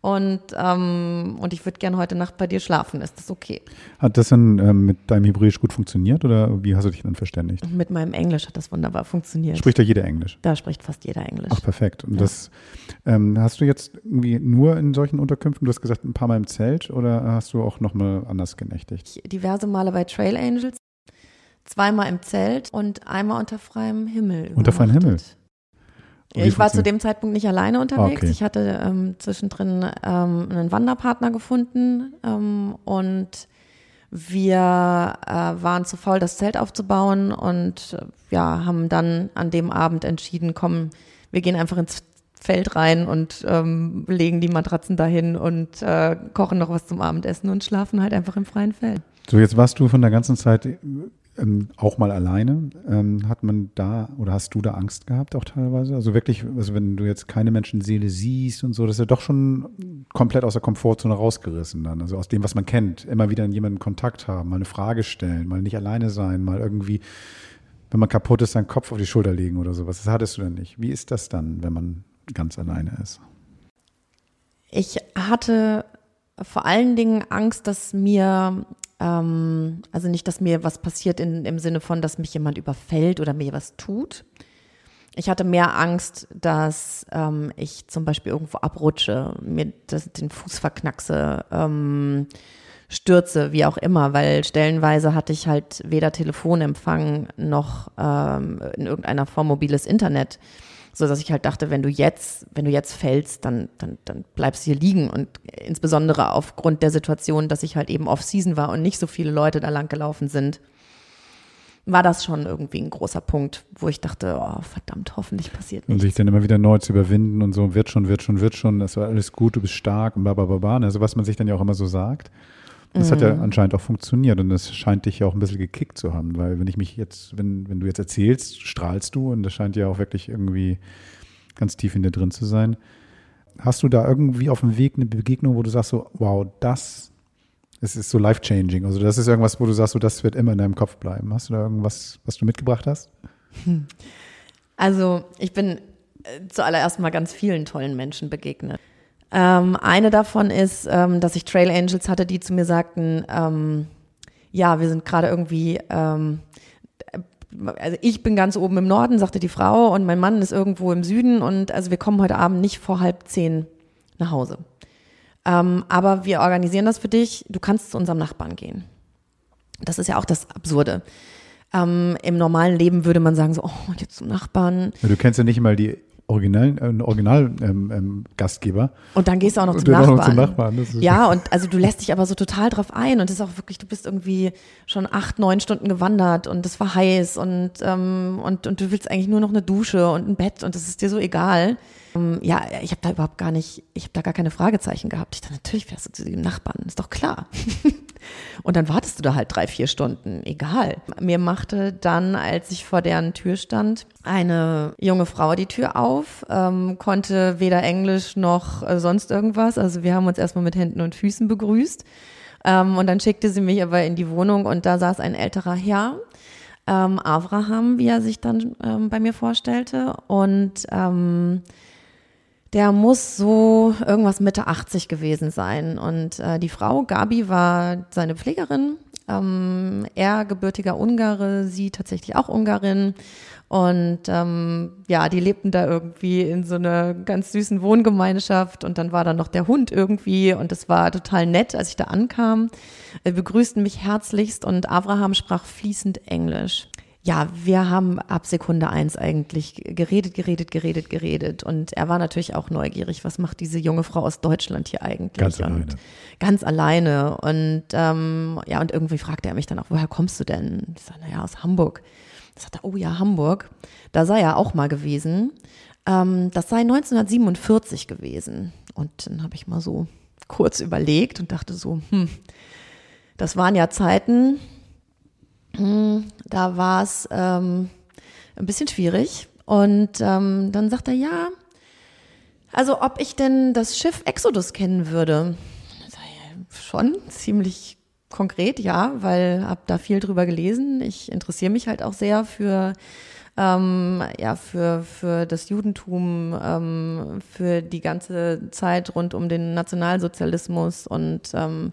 und, ähm, und ich würde gern heute Nacht bei dir schlafen. Ist das okay? Hat das dann ähm, mit deinem Hebräisch gut funktioniert oder wie hast du dich dann verständigt? Mit meinem Englisch hat das wunderbar funktioniert. Spricht da jeder Englisch? Da spricht fast jeder Englisch. Ach, perfekt. Und das ähm, hast du jetzt irgendwie nur in solchen Unterkünften, du hast gesagt, ein paar Mal im Zelt oder hast du auch nochmal anders genächtigt? Diverse Male bei Trail Angels, zweimal im Zelt und einmal unter freiem Himmel. Unter freiem Himmel? Ich war zu dem Zeitpunkt nicht alleine unterwegs. okay. Ich hatte ähm, zwischendrin ähm, einen Wanderpartner gefunden ähm, und wir äh, waren zu faul, das Zelt aufzubauen und äh, ja, haben dann an dem Abend entschieden, komm, wir gehen einfach ins Feld rein und ähm, legen die Matratzen dahin und äh, kochen noch was zum Abendessen und schlafen halt einfach im freien Feld. So, jetzt warst du von der ganzen Zeit ähm, auch mal alleine. Ähm, hat man da oder hast du da Angst gehabt auch teilweise? Also wirklich, also wenn du jetzt keine Menschenseele siehst und so, das ist ja doch schon komplett aus der Komfortzone rausgerissen dann. Also aus dem, was man kennt. Immer wieder in jemanden Kontakt haben, mal eine Frage stellen, mal nicht alleine sein, mal irgendwie, wenn man kaputt ist, seinen Kopf auf die Schulter legen oder sowas. Das hattest du denn nicht. Wie ist das dann, wenn man ganz alleine ist? Ich hatte vor allen Dingen Angst, dass mir, ähm, also nicht, dass mir was passiert in, im Sinne von, dass mich jemand überfällt oder mir was tut. Ich hatte mehr Angst, dass ähm, ich zum Beispiel irgendwo abrutsche, mir das, den Fuß verknackse, ähm, stürze, wie auch immer, weil stellenweise hatte ich halt weder Telefonempfang noch ähm, in irgendeiner Form mobiles Internet so dass ich halt dachte, wenn du jetzt, wenn du jetzt fällst, dann, dann, dann bleibst du hier liegen und insbesondere aufgrund der Situation, dass ich halt eben off-season war und nicht so viele Leute da lang gelaufen sind, war das schon irgendwie ein großer Punkt, wo ich dachte, oh, verdammt, hoffentlich passiert Und nichts. sich dann immer wieder neu zu überwinden und so, wird schon, wird schon, wird schon, das war alles gut, du bist stark und bla bla bla bla. Also was man sich dann ja auch immer so sagt. Das hat ja anscheinend auch funktioniert und das scheint dich ja auch ein bisschen gekickt zu haben, weil wenn ich mich jetzt, wenn, wenn du jetzt erzählst, strahlst du und das scheint ja auch wirklich irgendwie ganz tief in dir drin zu sein. Hast du da irgendwie auf dem Weg eine Begegnung, wo du sagst so, wow, das, es ist so life-changing. Also das ist irgendwas, wo du sagst, so, das wird immer in deinem Kopf bleiben. Hast du da irgendwas, was du mitgebracht hast? Also ich bin äh, zuallererst mal ganz vielen tollen Menschen begegnet. Ähm, eine davon ist, ähm, dass ich Trail Angels hatte, die zu mir sagten, ähm, ja, wir sind gerade irgendwie, ähm, also ich bin ganz oben im Norden, sagte die Frau, und mein Mann ist irgendwo im Süden und also wir kommen heute Abend nicht vor halb zehn nach Hause. Ähm, aber wir organisieren das für dich, du kannst zu unserem Nachbarn gehen. Das ist ja auch das Absurde. Ähm, Im normalen Leben würde man sagen so, oh, jetzt zum Nachbarn. Du kennst ja nicht mal die originalen, äh, Original ähm, ähm, Gastgeber. Und dann gehst du auch noch zum dann auch noch Nachbarn. zum Nachbarn, ja, und also du lässt dich aber so total drauf ein und das ist auch wirklich, du bist irgendwie schon acht, neun Stunden gewandert und es war heiß und, ähm, und, und du willst eigentlich nur noch eine Dusche und ein Bett und das ist dir so egal. Ähm, ja, ich habe da überhaupt gar nicht, ich habe da gar keine Fragezeichen gehabt. Ich dachte, natürlich fährst du zu dem Nachbarn, ist doch klar. Und dann wartest du da halt drei, vier Stunden, egal. Mir machte dann, als ich vor deren Tür stand, eine junge Frau die Tür auf, ähm, konnte weder Englisch noch äh, sonst irgendwas. Also wir haben uns erstmal mit Händen und Füßen begrüßt. Ähm, und dann schickte sie mich aber in die Wohnung und da saß ein älterer Herr, ähm, Abraham, wie er sich dann ähm, bei mir vorstellte. Und ähm, der muss so irgendwas Mitte 80 gewesen sein. Und äh, die Frau, Gabi, war seine Pflegerin. Ähm, er gebürtiger Ungare, sie tatsächlich auch Ungarin. Und ähm, ja, die lebten da irgendwie in so einer ganz süßen Wohngemeinschaft. Und dann war da noch der Hund irgendwie. Und das war total nett, als ich da ankam. Wir begrüßten mich herzlichst und Abraham sprach fließend Englisch. Ja, wir haben ab Sekunde eins eigentlich geredet, geredet, geredet, geredet. Und er war natürlich auch neugierig, was macht diese junge Frau aus Deutschland hier eigentlich? Ganz und alleine. Ganz alleine. Und ähm, ja, und irgendwie fragte er mich dann auch, woher kommst du denn? Ich sage, naja, aus Hamburg. Da sagte er, oh ja, Hamburg. Da sei er auch mal gewesen. Ähm, das sei 1947 gewesen. Und dann habe ich mal so kurz überlegt und dachte so, hm, das waren ja Zeiten, da war es ähm, ein bisschen schwierig. Und ähm, dann sagt er, ja, also ob ich denn das Schiff Exodus kennen würde. Schon, ziemlich konkret, ja, weil habe da viel drüber gelesen. Ich interessiere mich halt auch sehr für ähm, ja, für, für das Judentum, ähm, für die ganze Zeit rund um den Nationalsozialismus und ähm,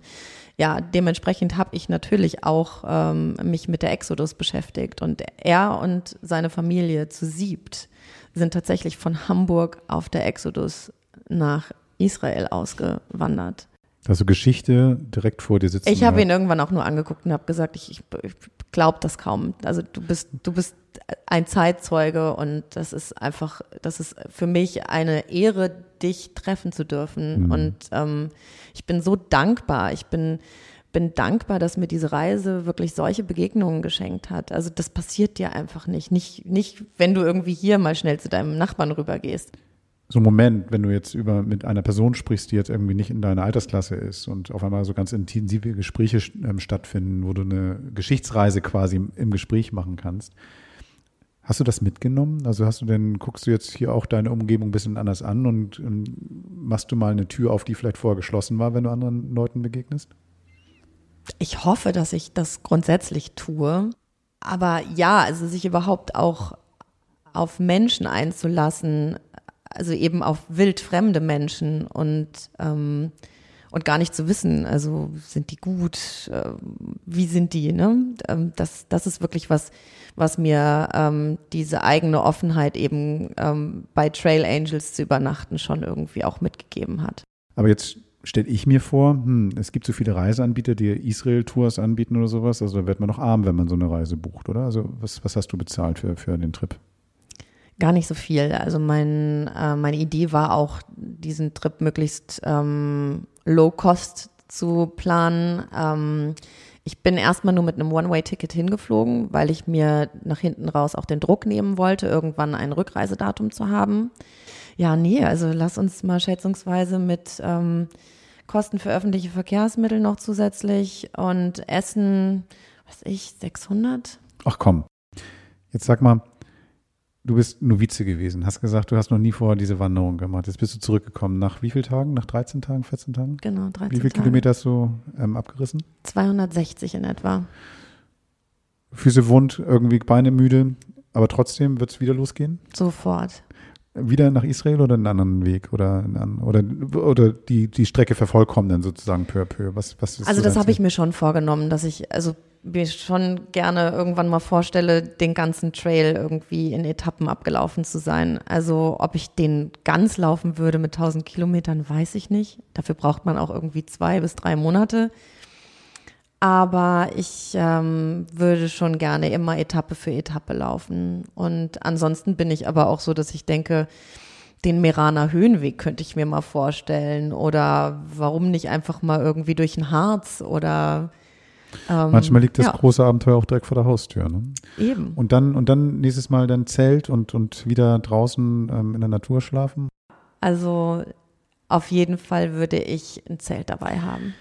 ja, dementsprechend habe ich natürlich auch ähm, mich mit der Exodus beschäftigt und er und seine Familie zu siebt sind tatsächlich von Hamburg auf der Exodus nach Israel ausgewandert. Also Geschichte direkt vor dir sitzen. Ich habe ihn irgendwann auch nur angeguckt und habe gesagt, ich, ich, ich glaube das kaum. Also du bist, du bist ein Zeitzeuge und das ist einfach, das ist für mich eine Ehre, dich treffen zu dürfen. Mhm. Und ähm, ich bin so dankbar. Ich bin, bin dankbar, dass mir diese Reise wirklich solche Begegnungen geschenkt hat. Also das passiert dir einfach nicht. Nicht, nicht wenn du irgendwie hier mal schnell zu deinem Nachbarn rübergehst so ein Moment, wenn du jetzt über mit einer Person sprichst, die jetzt irgendwie nicht in deiner Altersklasse ist und auf einmal so ganz intensive Gespräche ähm, stattfinden, wo du eine Geschichtsreise quasi im, Gespräch machen kannst. Hast du das mitgenommen? Also hast du denn, guckst du jetzt hier auch deine Umgebung ein bisschen anders an und, und machst du mal eine Tür auf, die vielleicht vorher geschlossen war, wenn du anderen Leuten begegnest? Ich hoffe, dass ich das grundsätzlich tue. Aber ja, also sich überhaupt auch auf Menschen einzulassen, also eben auf wildfremde Menschen und ähm, und gar nicht zu wissen, also sind die gut, äh, wie sind die, ne? Ähm, das, das ist wirklich was, was mir ähm, diese eigene Offenheit eben ähm, bei Trail Angels zu übernachten schon irgendwie auch mitgegeben hat. Aber jetzt stelle ich mir vor, hm, es gibt so viele Reiseanbieter, die Israel-Tours anbieten oder sowas, also da wird man noch arm, wenn man so eine Reise bucht, oder? Also was, was hast du bezahlt für, für den Trip? Gar nicht so viel. Also mein, äh, meine Idee war auch, diesen Trip möglichst ähm, low cost zu planen. Ähm, ich bin erstmal nur mit einem One-Way-Ticket hingeflogen, weil ich mir nach hinten raus auch den Druck nehmen wollte, irgendwann ein Rückreisedatum zu haben. Ja, nee, also lass uns mal schätzungsweise mit ähm, Kosten für öffentliche Verkehrsmittel noch zusätzlich und Essen, was ich, 600? Ach komm, jetzt sag mal, Du bist Novize gewesen, hast gesagt, du hast noch nie vorher diese Wanderung gemacht. Jetzt bist du zurückgekommen. Nach wie vielen Tagen? Nach 13 Tagen, 14 Tagen? Genau, 13 Tage. Wie viele Kilometer hast du ähm, abgerissen? 260 in etwa. Füße wund, irgendwie Beine müde, aber trotzdem wird es wieder losgehen? Sofort. Wieder nach Israel oder einen anderen Weg? Oder, oder, oder die, die Strecke vervollkommnen sozusagen peu à peu? Was, was also das habe ich mir schon vorgenommen, dass ich, also mir schon gerne irgendwann mal vorstelle, den ganzen Trail irgendwie in Etappen abgelaufen zu sein. Also ob ich den ganz laufen würde mit 1000 Kilometern, weiß ich nicht. Dafür braucht man auch irgendwie zwei bis drei Monate. Aber ich ähm, würde schon gerne immer Etappe für Etappe laufen. Und ansonsten bin ich aber auch so, dass ich denke, den Meraner Höhenweg könnte ich mir mal vorstellen. Oder warum nicht einfach mal irgendwie durch ein Harz oder ähm, Manchmal liegt das ja. große Abenteuer auch direkt vor der Haustür. Ne? Eben. Und dann, und dann nächstes Mal dann Zelt und, und wieder draußen ähm, in der Natur schlafen? Also auf jeden Fall würde ich ein Zelt dabei haben.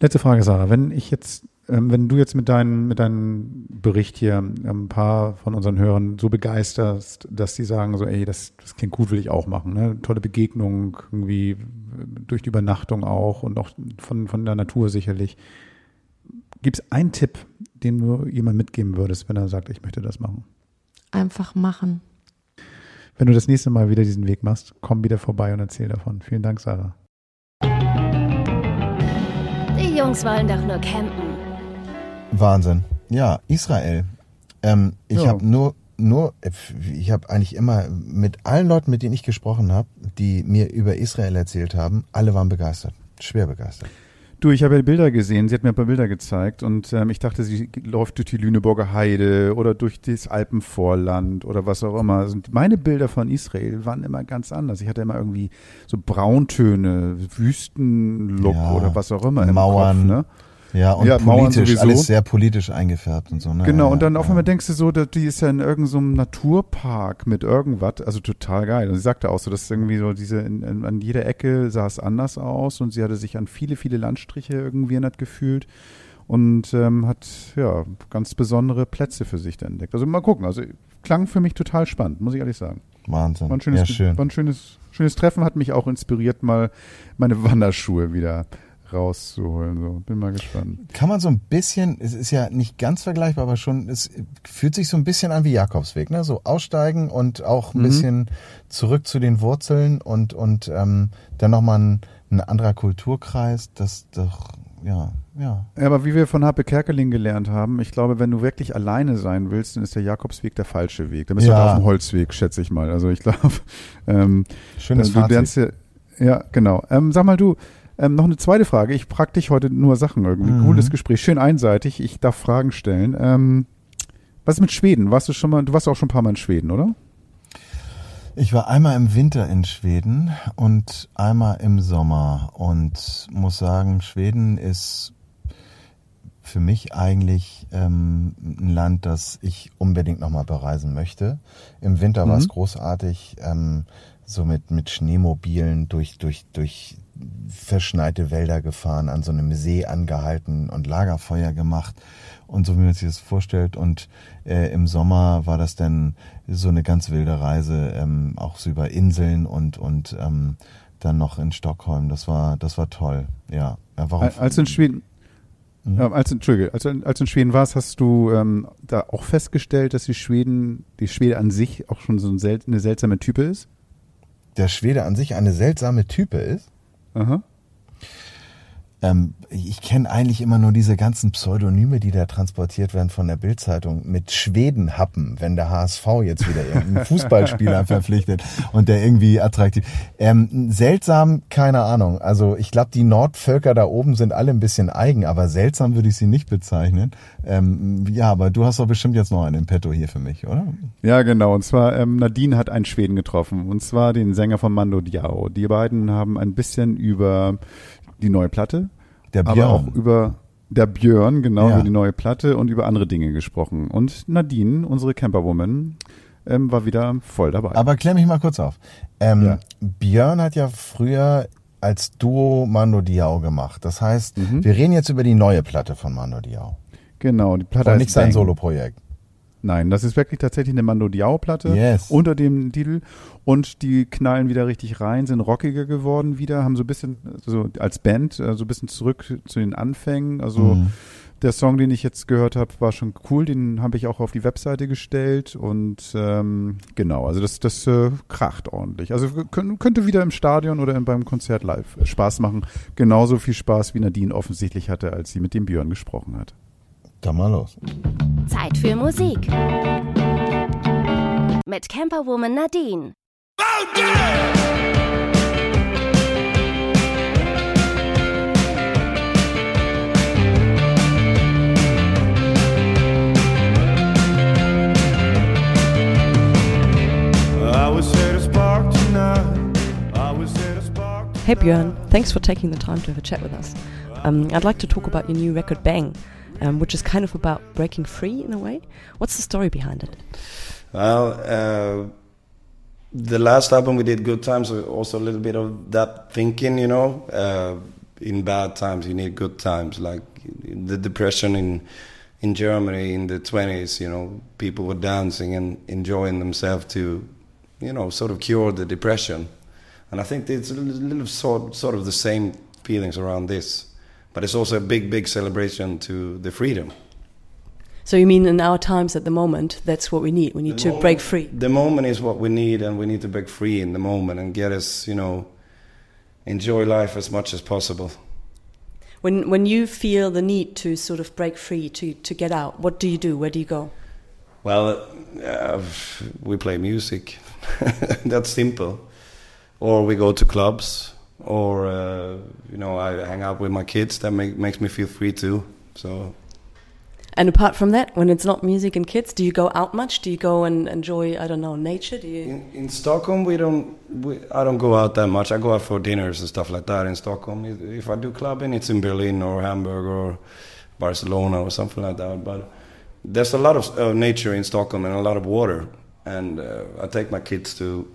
Letzte Frage, Sarah. Wenn ich jetzt, ähm, wenn du jetzt mit deinem mit deinem Bericht hier ähm, ein paar von unseren Hörern so begeisterst, dass die sagen so, ey, das, das klingt gut, will ich auch machen. Ne? Tolle Begegnung, irgendwie durch die Übernachtung auch und auch von, von der Natur sicherlich. Gibt es einen Tipp, den du jemand mitgeben würdest, wenn er sagt, ich möchte das machen? Einfach machen. Wenn du das nächste Mal wieder diesen Weg machst, komm wieder vorbei und erzähl davon. Vielen Dank, Sarah. Die Jungs wollen doch nur campen. Wahnsinn. Ja, Israel. Ähm, ich ja. habe nur, nur, ich habe eigentlich immer mit allen Leuten, mit denen ich gesprochen habe, die mir über Israel erzählt haben, alle waren begeistert, schwer begeistert. Du, ich habe ja Bilder gesehen, sie hat mir ein paar Bilder gezeigt und ähm, ich dachte, sie läuft durch die Lüneburger Heide oder durch das Alpenvorland oder was auch immer. Und meine Bilder von Israel waren immer ganz anders. Ich hatte immer irgendwie so Brauntöne, Wüstenlook ja, oder was auch immer Mauern, im Kopf. Ne? Ja, und ja, politisch, alles sehr politisch eingefärbt und so. Ne? Genau, ja, und dann ja. auf einmal denkst du so, die ist ja in irgendeinem so Naturpark mit irgendwas, also total geil. Und sie sagte auch so, dass irgendwie so diese, in, in, an jeder Ecke sah es anders aus und sie hatte sich an viele, viele Landstriche irgendwie erinnert gefühlt und ähm, hat ja ganz besondere Plätze für sich entdeckt. Also mal gucken, also klang für mich total spannend, muss ich ehrlich sagen. Wahnsinn. War ein schönes, ja, schön. War ein schönes, schönes Treffen, hat mich auch inspiriert, mal meine Wanderschuhe wieder rauszuholen. So, bin mal gespannt. Kann man so ein bisschen, es ist ja nicht ganz vergleichbar, aber schon, es fühlt sich so ein bisschen an wie Jakobsweg, ne? So aussteigen und auch ein Mhm. bisschen zurück zu den Wurzeln und, und ähm, dann nochmal ein, ein anderer Kulturkreis, das doch, ja, ja. Ja, aber wie wir von Happe Kerkeling gelernt haben, ich glaube, wenn du wirklich alleine sein willst, dann ist der Jakobsweg der falsche Weg. Dann bist du Ja. halt auf dem Holzweg, schätze ich mal. Also ich glaube, ähm, Schönes du lernst Fazit. ja, ja, genau. Ähm, sag mal du, ähm, noch eine zweite Frage. Ich frage dich heute nur Sachen irgendwie. Mhm. Cooles Gespräch, schön einseitig. Ich darf Fragen stellen. Ähm, was ist mit Schweden? Warst du schon mal, du warst auch schon ein paar Mal in Schweden, oder? Ich war einmal im Winter in Schweden und einmal im Sommer und muss sagen, Schweden ist für mich eigentlich ähm, ein Land, das ich unbedingt nochmal bereisen möchte. Im Winter war es Mhm. großartig, ähm, so mit, mit Schneemobilen durch, durch, durch verschneite Wälder gefahren, an so einem See angehalten und Lagerfeuer gemacht und so wie man sich das vorstellt. Und äh, im Sommer war das dann so eine ganz wilde Reise, ähm, auch so über Inseln und und ähm, dann noch in Stockholm. Das war das war toll. Ja, ja warum? Als du in Schweden, Mhm. ja, als, Entschuldige, als, als in Schweden warst, hast du ähm, da auch festgestellt, dass die Schweden, die Schwede an sich auch schon so ein sel eine seltsame Type ist? der Schwede an sich eine seltsame Type ist. Aha. Ähm, ich kenne eigentlich immer nur diese ganzen Pseudonyme, die da transportiert werden von der Bildzeitung mit Schwedenhappen, wenn der HSV jetzt wieder irgendeinen Fußballspieler verpflichtet und der irgendwie attraktiv. Ähm, seltsam, keine Ahnung. Also ich glaube, die Nordvölker da oben sind alle ein bisschen eigen, aber seltsam würde ich sie nicht bezeichnen. Ähm, ja, aber du hast doch bestimmt jetzt noch einen im Petto hier für mich, oder? Ja, genau. Und zwar, ähm, Nadine hat einen Schweden getroffen. Und zwar den Sänger von Mando Diao. Die beiden haben ein bisschen über die neue Platte, Der aber Björn. auch über der Björn, genau, Ja. über die neue Platte und über andere Dinge gesprochen. Und Nadine, unsere Camperwoman, ähm, war wieder voll dabei. Aber klär mich mal kurz auf. Ähm, Ja. Björn hat ja früher als Duo Mando Diao gemacht. Das heißt, Mhm. wir reden jetzt über die neue Platte von Mando Diao. genau, die Platte Und nicht sein Bang. Soloprojekt. Nein, das ist wirklich tatsächlich eine Mando Diao-Platte Yes. unter dem Titel und die knallen wieder richtig rein, sind rockiger geworden wieder, haben so ein bisschen, so als Band, äh, so ein bisschen zurück zu den Anfängen. Also Mhm. der Song, den ich jetzt gehört habe, war schon cool, den habe ich auch auf die Webseite gestellt und ähm, genau, also das, das äh, kracht ordentlich. Also könnt, könnte wieder im Stadion oder beim Konzert live Spaß machen. Genauso viel Spaß, wie Nadine offensichtlich hatte, als sie mit dem Björn gesprochen hat. Dann mal los. Zeit für Musik. Mit Camperwoman Nadine. I was here to spark tonight. I was here to spark. Hey Björn, thanks for taking the time to have a chat with us. Um, I'd like to talk about your new record Bang, um, which is kind of about breaking free in a way. What's the story behind it? Well, uh, the last album we did, Good Times, also a little bit of that thinking, you know. Uh, in bad times, you need good times. Like the depression in in Germany in the twenties, you know, people were dancing and enjoying themselves to, you know, sort of cure the depression. And I think it's a little sort sort of the same feelings around this, but it's also a big, big celebration to the freedom. So you mean in our times at the moment, that's what we need. We need The to moment- break free. The moment is what we need, and we need to break free in the moment and get us, you know, enjoy life as much as possible. When when you feel the need to sort of break free, to to get out, what do you do? Where do you go? Well, uh, we play music. That's simple. Or we go to clubs, or uh, you know, I hang out with my kids. That make, makes me feel free too. So And apart from that, when it's not music and kids, do you go out much? Do you go and enjoy, I don't know, nature? Do you? in, in Stockholm, we don't. We, I don't go out that much. I go out for dinners and stuff like that in Stockholm. If- I do clubbing, it's in Berlin or Hamburg or Barcelona or something like that. But there's a lot of uh, nature in Stockholm and a lot of water, and uh, I take my kids to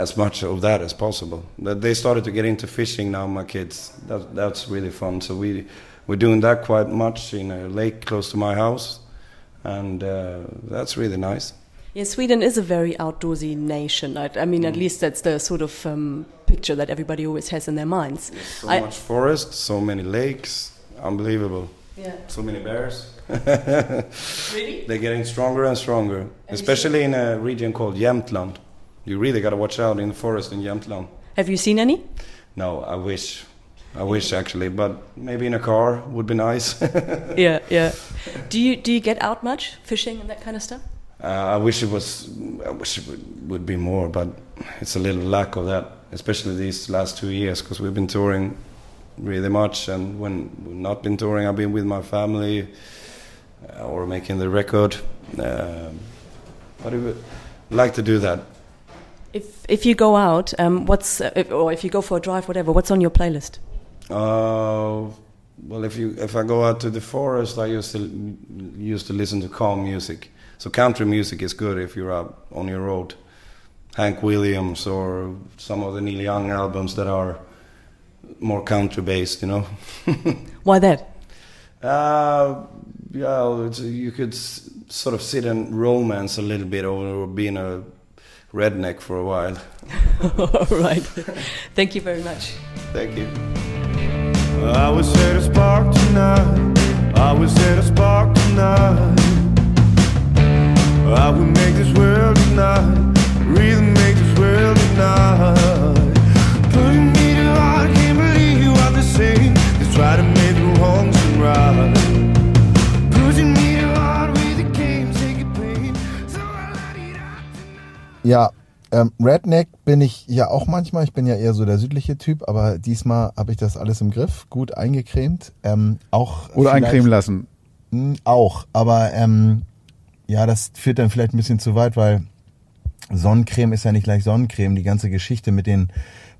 as much of that as possible. That they started to get into fishing now. My kids, that, that's really fun. So we we're doing that quite much in a lake close to my house, and uh, that's really nice. Yeah, Sweden is a very outdoorsy nation. I, I mean, at least that's the sort of um, picture that everybody always has in their minds. So I- much forest, so many lakes, unbelievable. Yeah. So many bears. Really? They're getting stronger and stronger, especially in a region called Jämtland. You really got to watch out in the forest in Jämtland. Have you seen any? No, I wish. I wish actually, but maybe in a car would be nice. yeah, yeah. Do you do you get out much fishing and that kind of stuff? Uh, I wish it was. I wish it would, would be more, but it's a little lack of that, especially these last two years, because we've been touring really much, and when we've not been touring, I've been with my family uh, or making the record. Um, but I would like to do that. If if you go out, um, what's uh, if, or if you go for a drive, whatever, what's on your playlist? Uh, well, if you if I go out to the forest, I used to used to listen to calm music. So country music is good if you're out on your road. Hank Williams or some of the Neil Young albums that are more country based, you know. Why that? Uh, yeah, it's, you could s- sort of sit and romance a little bit over being a redneck for a while. All right. Thank you very much. Thank you. I was at a spark tonight. I was at a spark tonight. I would make this world tonight. Really make this world tonight. Putting me to heart, can't believe what they say. They try to make the wrongs and right. Ja, ähm, Redneck bin ich ja auch manchmal. Ich bin ja eher so der südliche Typ, aber diesmal habe ich das alles im Griff, gut eingecremt. Ähm, auch Oder eincremen lassen. Hm, Auch, aber ähm, ja, das führt dann vielleicht ein bisschen zu weit, weil Sonnencreme ist ja nicht gleich Sonnencreme. Die ganze Geschichte mit den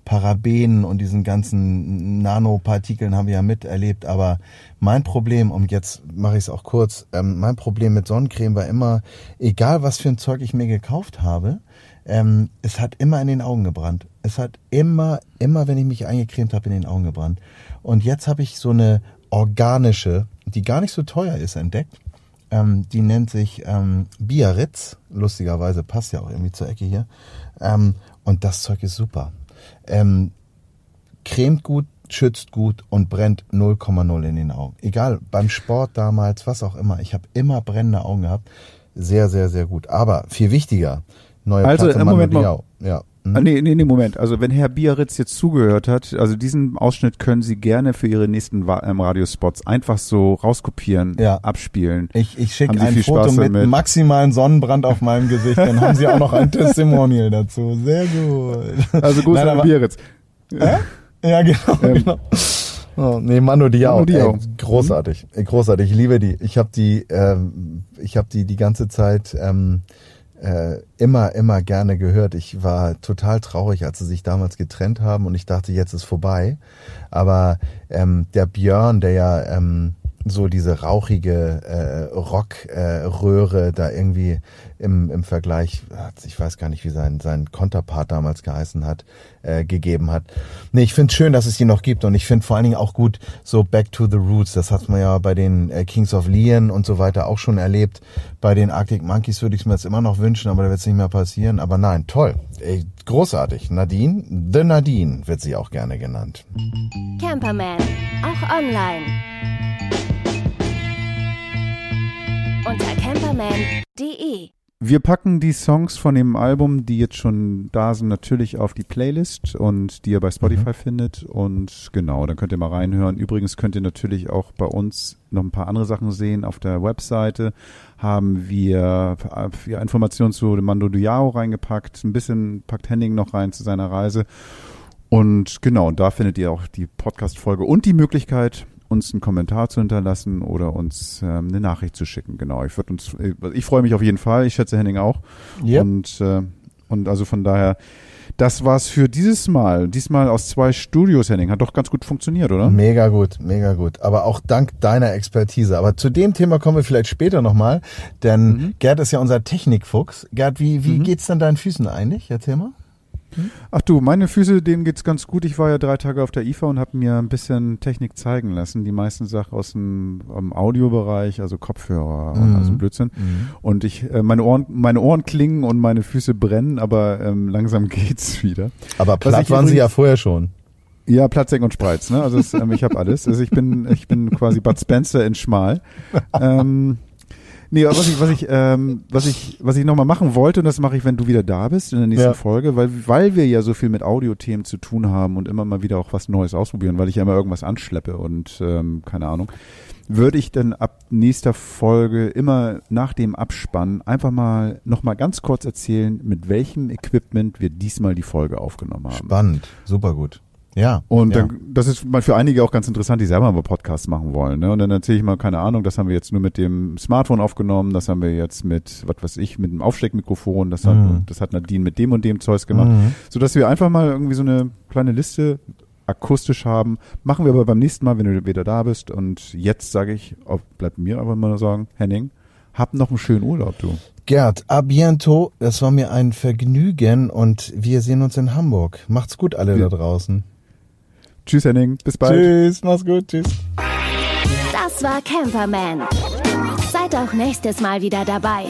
Parabenen und diesen ganzen Nanopartikeln haben wir ja miterlebt. Aber mein Problem, und jetzt mache ich es auch kurz, ähm, mein Problem mit Sonnencreme war immer, egal was für ein Zeug ich mir gekauft habe, ähm, es hat immer in den Augen gebrannt. Es hat immer, immer, wenn ich mich eingecremt habe, in den Augen gebrannt. Und jetzt habe ich so eine organische, die gar nicht so teuer ist, entdeckt. Ähm, die nennt sich ähm, Biarritz. Lustigerweise passt ja auch irgendwie zur Ecke hier. Ähm, und das Zeug ist super. Ähm, cremt gut, schützt gut und brennt 0,0 in den Augen. Egal, beim Sport damals, was auch immer. Ich habe immer brennende Augen gehabt. Sehr, sehr, sehr gut. Aber viel wichtiger, neue Also, Platte äh, Moment mal. Ja. Hm? Nee, nee, nee, Moment. Also wenn Herr Biarritz jetzt zugehört hat, also diesen Ausschnitt können Sie gerne für Ihre nächsten ähm, Radiospots einfach so rauskopieren, Ja. abspielen. Ich, ich schicke ein Foto mit damit? maximalen Sonnenbrand auf meinem Gesicht. Dann haben Sie auch noch ein Testimonial dazu. Sehr gut. Also Nein, an aber- Biarritz. Ja, genau. Ähm, genau. Oh, nee, Manu Diao, Manu Diao. Ey, großartig, großartig. Ich liebe die. Ich habe die, ähm, ich habe die die ganze Zeit ähm, äh, immer, immer gerne gehört. Ich war total traurig, als sie sich damals getrennt haben und ich dachte, jetzt ist vorbei. Aber ähm, der Björn, der ja ähm, so diese rauchige äh, Rockröhre äh, da irgendwie im, im Vergleich, hat- ich weiß gar nicht, wie sein, sein Konterpart damals geheißen hat, äh, gegeben hat. Nee, ich finde schön, dass es die noch gibt und ich finde vor allen Dingen auch gut so Back to the Roots. Das hat man ja bei den äh, Kings of Leon und so weiter auch schon erlebt. Bei den Arctic Monkeys würde ich es mir jetzt immer noch wünschen, aber da wird es nicht mehr passieren. Aber nein, toll. Ey, großartig. Nadine, The Nadine wird sie auch gerne genannt. Camperman, auch online. Unter camperman.de. Wir packen die Songs von dem Album, die jetzt schon da sind, natürlich auf die Playlist und die ihr bei Spotify findet. Und genau, dann könnt ihr mal reinhören. Übrigens könnt ihr natürlich auch bei uns noch ein paar andere Sachen sehen. Auf der Webseite haben wir äh, ja, Informationen zu dem Mando Diao reingepackt. Ein bisschen packt Henning noch rein zu seiner Reise. Und genau, da findet ihr auch die Podcast-Folge und die Möglichkeit, uns einen Kommentar zu hinterlassen oder uns ähm, eine Nachricht zu schicken. Genau, ich würde uns, äh, ich freue mich auf jeden Fall. Ich schätze Henning auch. Yep. Und äh, und also von daher, das war's für dieses Mal. Diesmal aus zwei Studios, Henning. Hat doch ganz gut funktioniert, oder? Mega gut, mega gut. Aber auch dank deiner Expertise. Aber zu dem Thema kommen wir vielleicht später nochmal, denn Mhm. Gerd ist ja unser Technikfuchs. Gerd, wie, wie geht's denn deinen Füßen eigentlich? Erzähl mal. Ach du, meine Füße, denen geht's ganz gut. Ich war ja drei Tage auf der IFA und habe mir ein bisschen Technik zeigen lassen. Die meisten Sachen aus dem, Audiobereich, also Kopfhörer und Mhm. also Blödsinn. Und ich, äh, meine Ohren, meine Ohren klingen und meine Füße brennen, aber ähm, langsam geht's wieder. Aber platt waren sie ja vorher schon. Ja, Platzek und Spreiz, ne? Also es, ähm, ich habe alles. Also ich bin, ich bin quasi Bud Spencer in Schmal. Ähm, nee, aber was ich, was ich, ähm, was ich, was ich nochmal machen wollte, und das mache ich, wenn du wieder da bist in der nächsten Ja. Folge, weil, weil wir ja so viel mit Audiothemen zu tun haben und immer mal wieder auch was Neues ausprobieren, weil ich ja immer irgendwas anschleppe und ähm, keine Ahnung, würde ich dann ab nächster Folge immer nach dem Abspann einfach mal nochmal ganz kurz erzählen, mit welchem Equipment wir diesmal die Folge aufgenommen haben. Spannend, super gut. Ja. Und ja. dann, das ist mal für einige auch ganz interessant, die selber mal Podcasts machen wollen. Ne? Und dann erzähle ich mal, keine Ahnung, das haben wir jetzt nur mit dem Smartphone aufgenommen, das haben wir jetzt mit, was weiß ich, mit dem Aufsteckmikrofon, das hat, Mhm. das hat Nadine mit dem und dem Zeugs gemacht. Mhm. Sodass wir einfach mal irgendwie so eine kleine Liste akustisch haben. Machen wir aber beim nächsten Mal, wenn du wieder da bist. Und jetzt sage ich, bleibt mir aber mal sagen, Henning, hab noch einen schönen Urlaub, du. Gerd, a biento. Das war mir ein Vergnügen und wir sehen uns in Hamburg. Macht's gut alle Ja. da draußen. Tschüss, Henning. Bis bald. Tschüss, mach's gut, tschüss. Das war Camperman. Seid auch nächstes Mal wieder dabei.